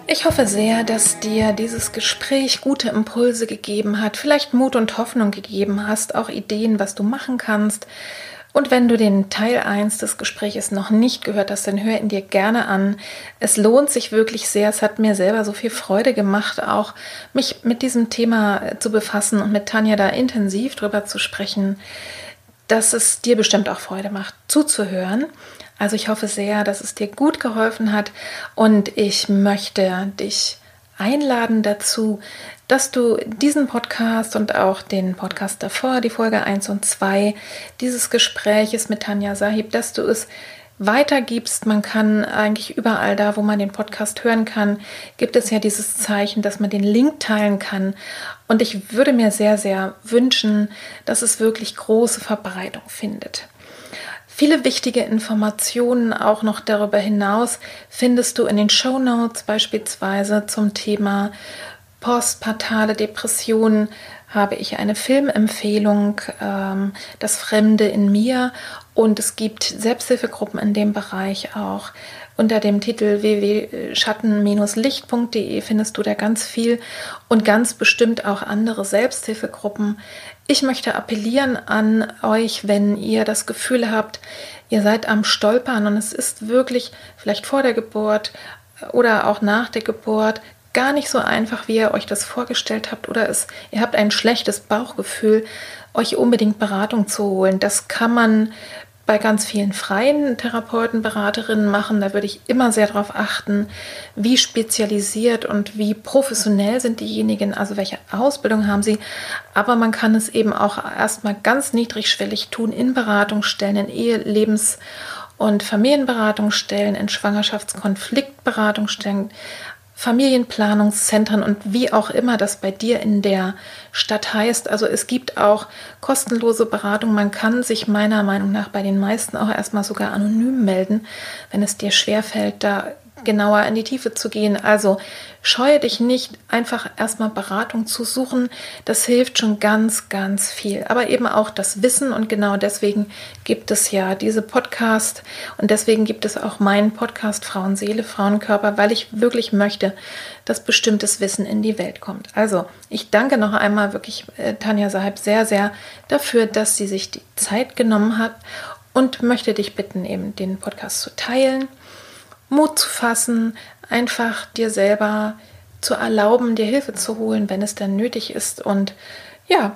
Ich hoffe sehr, dass dir dieses Gespräch gute Impulse gegeben hat, vielleicht Mut und Hoffnung gegeben hast, auch Ideen, was du machen kannst. Und wenn du den Teil 1 des Gespräches noch nicht gehört hast, dann hör ihn dir gerne an. Es lohnt sich wirklich sehr. Es hat mir selber so viel Freude gemacht, auch mich mit diesem Thema zu befassen und mit Tanja da intensiv drüber zu sprechen, dass es dir bestimmt auch Freude macht, zuzuhören. Also ich hoffe sehr, dass es dir gut geholfen hat und ich möchte dich einladen dazu, dass du diesen Podcast und auch den Podcast davor, die Folge 1 und 2 dieses Gespräches mit Tanja Sahib, dass du es weitergibst. Man kann eigentlich überall da, wo man den Podcast hören kann, gibt es ja dieses Zeichen, dass man den Link teilen kann. Und ich würde mir sehr, sehr wünschen, dass es wirklich große Verbreitung findet. Viele wichtige Informationen auch noch darüber hinaus findest du in den Show Notes beispielsweise zum Thema postpartale Depression habe ich eine Filmempfehlung, ähm, Das Fremde in mir. Und es gibt Selbsthilfegruppen in dem Bereich auch. Unter dem Titel www.schatten-licht.de findest du da ganz viel und ganz bestimmt auch andere Selbsthilfegruppen. Ich möchte appellieren an euch, wenn ihr das Gefühl habt, ihr seid am Stolpern und es ist wirklich vielleicht vor der Geburt oder auch nach der Geburt gar nicht so einfach, wie ihr euch das vorgestellt habt oder es, ihr habt ein schlechtes Bauchgefühl, euch unbedingt Beratung zu holen. Das kann man bei ganz vielen freien Therapeuten, Beraterinnen machen. Da würde ich immer sehr darauf achten, wie spezialisiert und wie professionell sind diejenigen, also welche Ausbildung haben sie. Aber man kann es eben auch erstmal ganz niedrigschwellig tun in Beratungsstellen, in Ehe-, Lebens- und Familienberatungsstellen, in Schwangerschaftskonfliktberatungsstellen. Familienplanungszentren und wie auch immer das bei dir in der Stadt heißt. Also es gibt auch kostenlose Beratung. Man kann sich meiner Meinung nach bei den meisten auch erstmal sogar anonym melden, wenn es dir schwerfällt, da genauer in die Tiefe zu gehen. Also scheue dich nicht, einfach erstmal Beratung zu suchen. Das hilft schon ganz, ganz viel. Aber eben auch das Wissen und genau deswegen gibt es ja diese Podcast und deswegen gibt es auch meinen Podcast Frauenseele, Frauenkörper, weil ich wirklich möchte, dass bestimmtes Wissen in die Welt kommt. Also ich danke noch einmal wirklich äh, Tanja Sahib sehr, sehr dafür, dass sie sich die Zeit genommen hat und möchte dich bitten, eben den Podcast zu teilen Mut zu fassen, einfach dir selber zu erlauben, dir Hilfe zu holen, wenn es dann nötig ist. Und ja,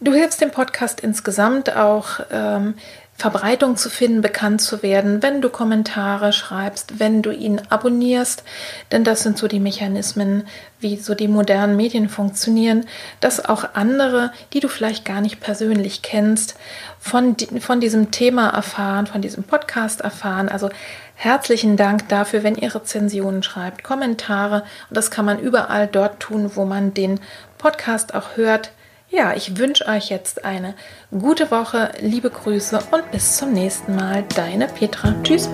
du hilfst dem Podcast insgesamt auch, ähm, Verbreitung zu finden, bekannt zu werden, wenn du Kommentare schreibst, wenn du ihn abonnierst, denn das sind so die Mechanismen, wie so die modernen Medien funktionieren, dass auch andere, die du vielleicht gar nicht persönlich kennst, von, von diesem Thema erfahren, von diesem Podcast erfahren. Also herzlichen Dank dafür, wenn ihr Rezensionen schreibt, Kommentare und das kann man überall dort tun, wo man den Podcast auch hört. Ja, ich wünsche euch jetzt eine gute Woche, liebe Grüße und bis zum nächsten Mal. Deine Petra. Tschüss.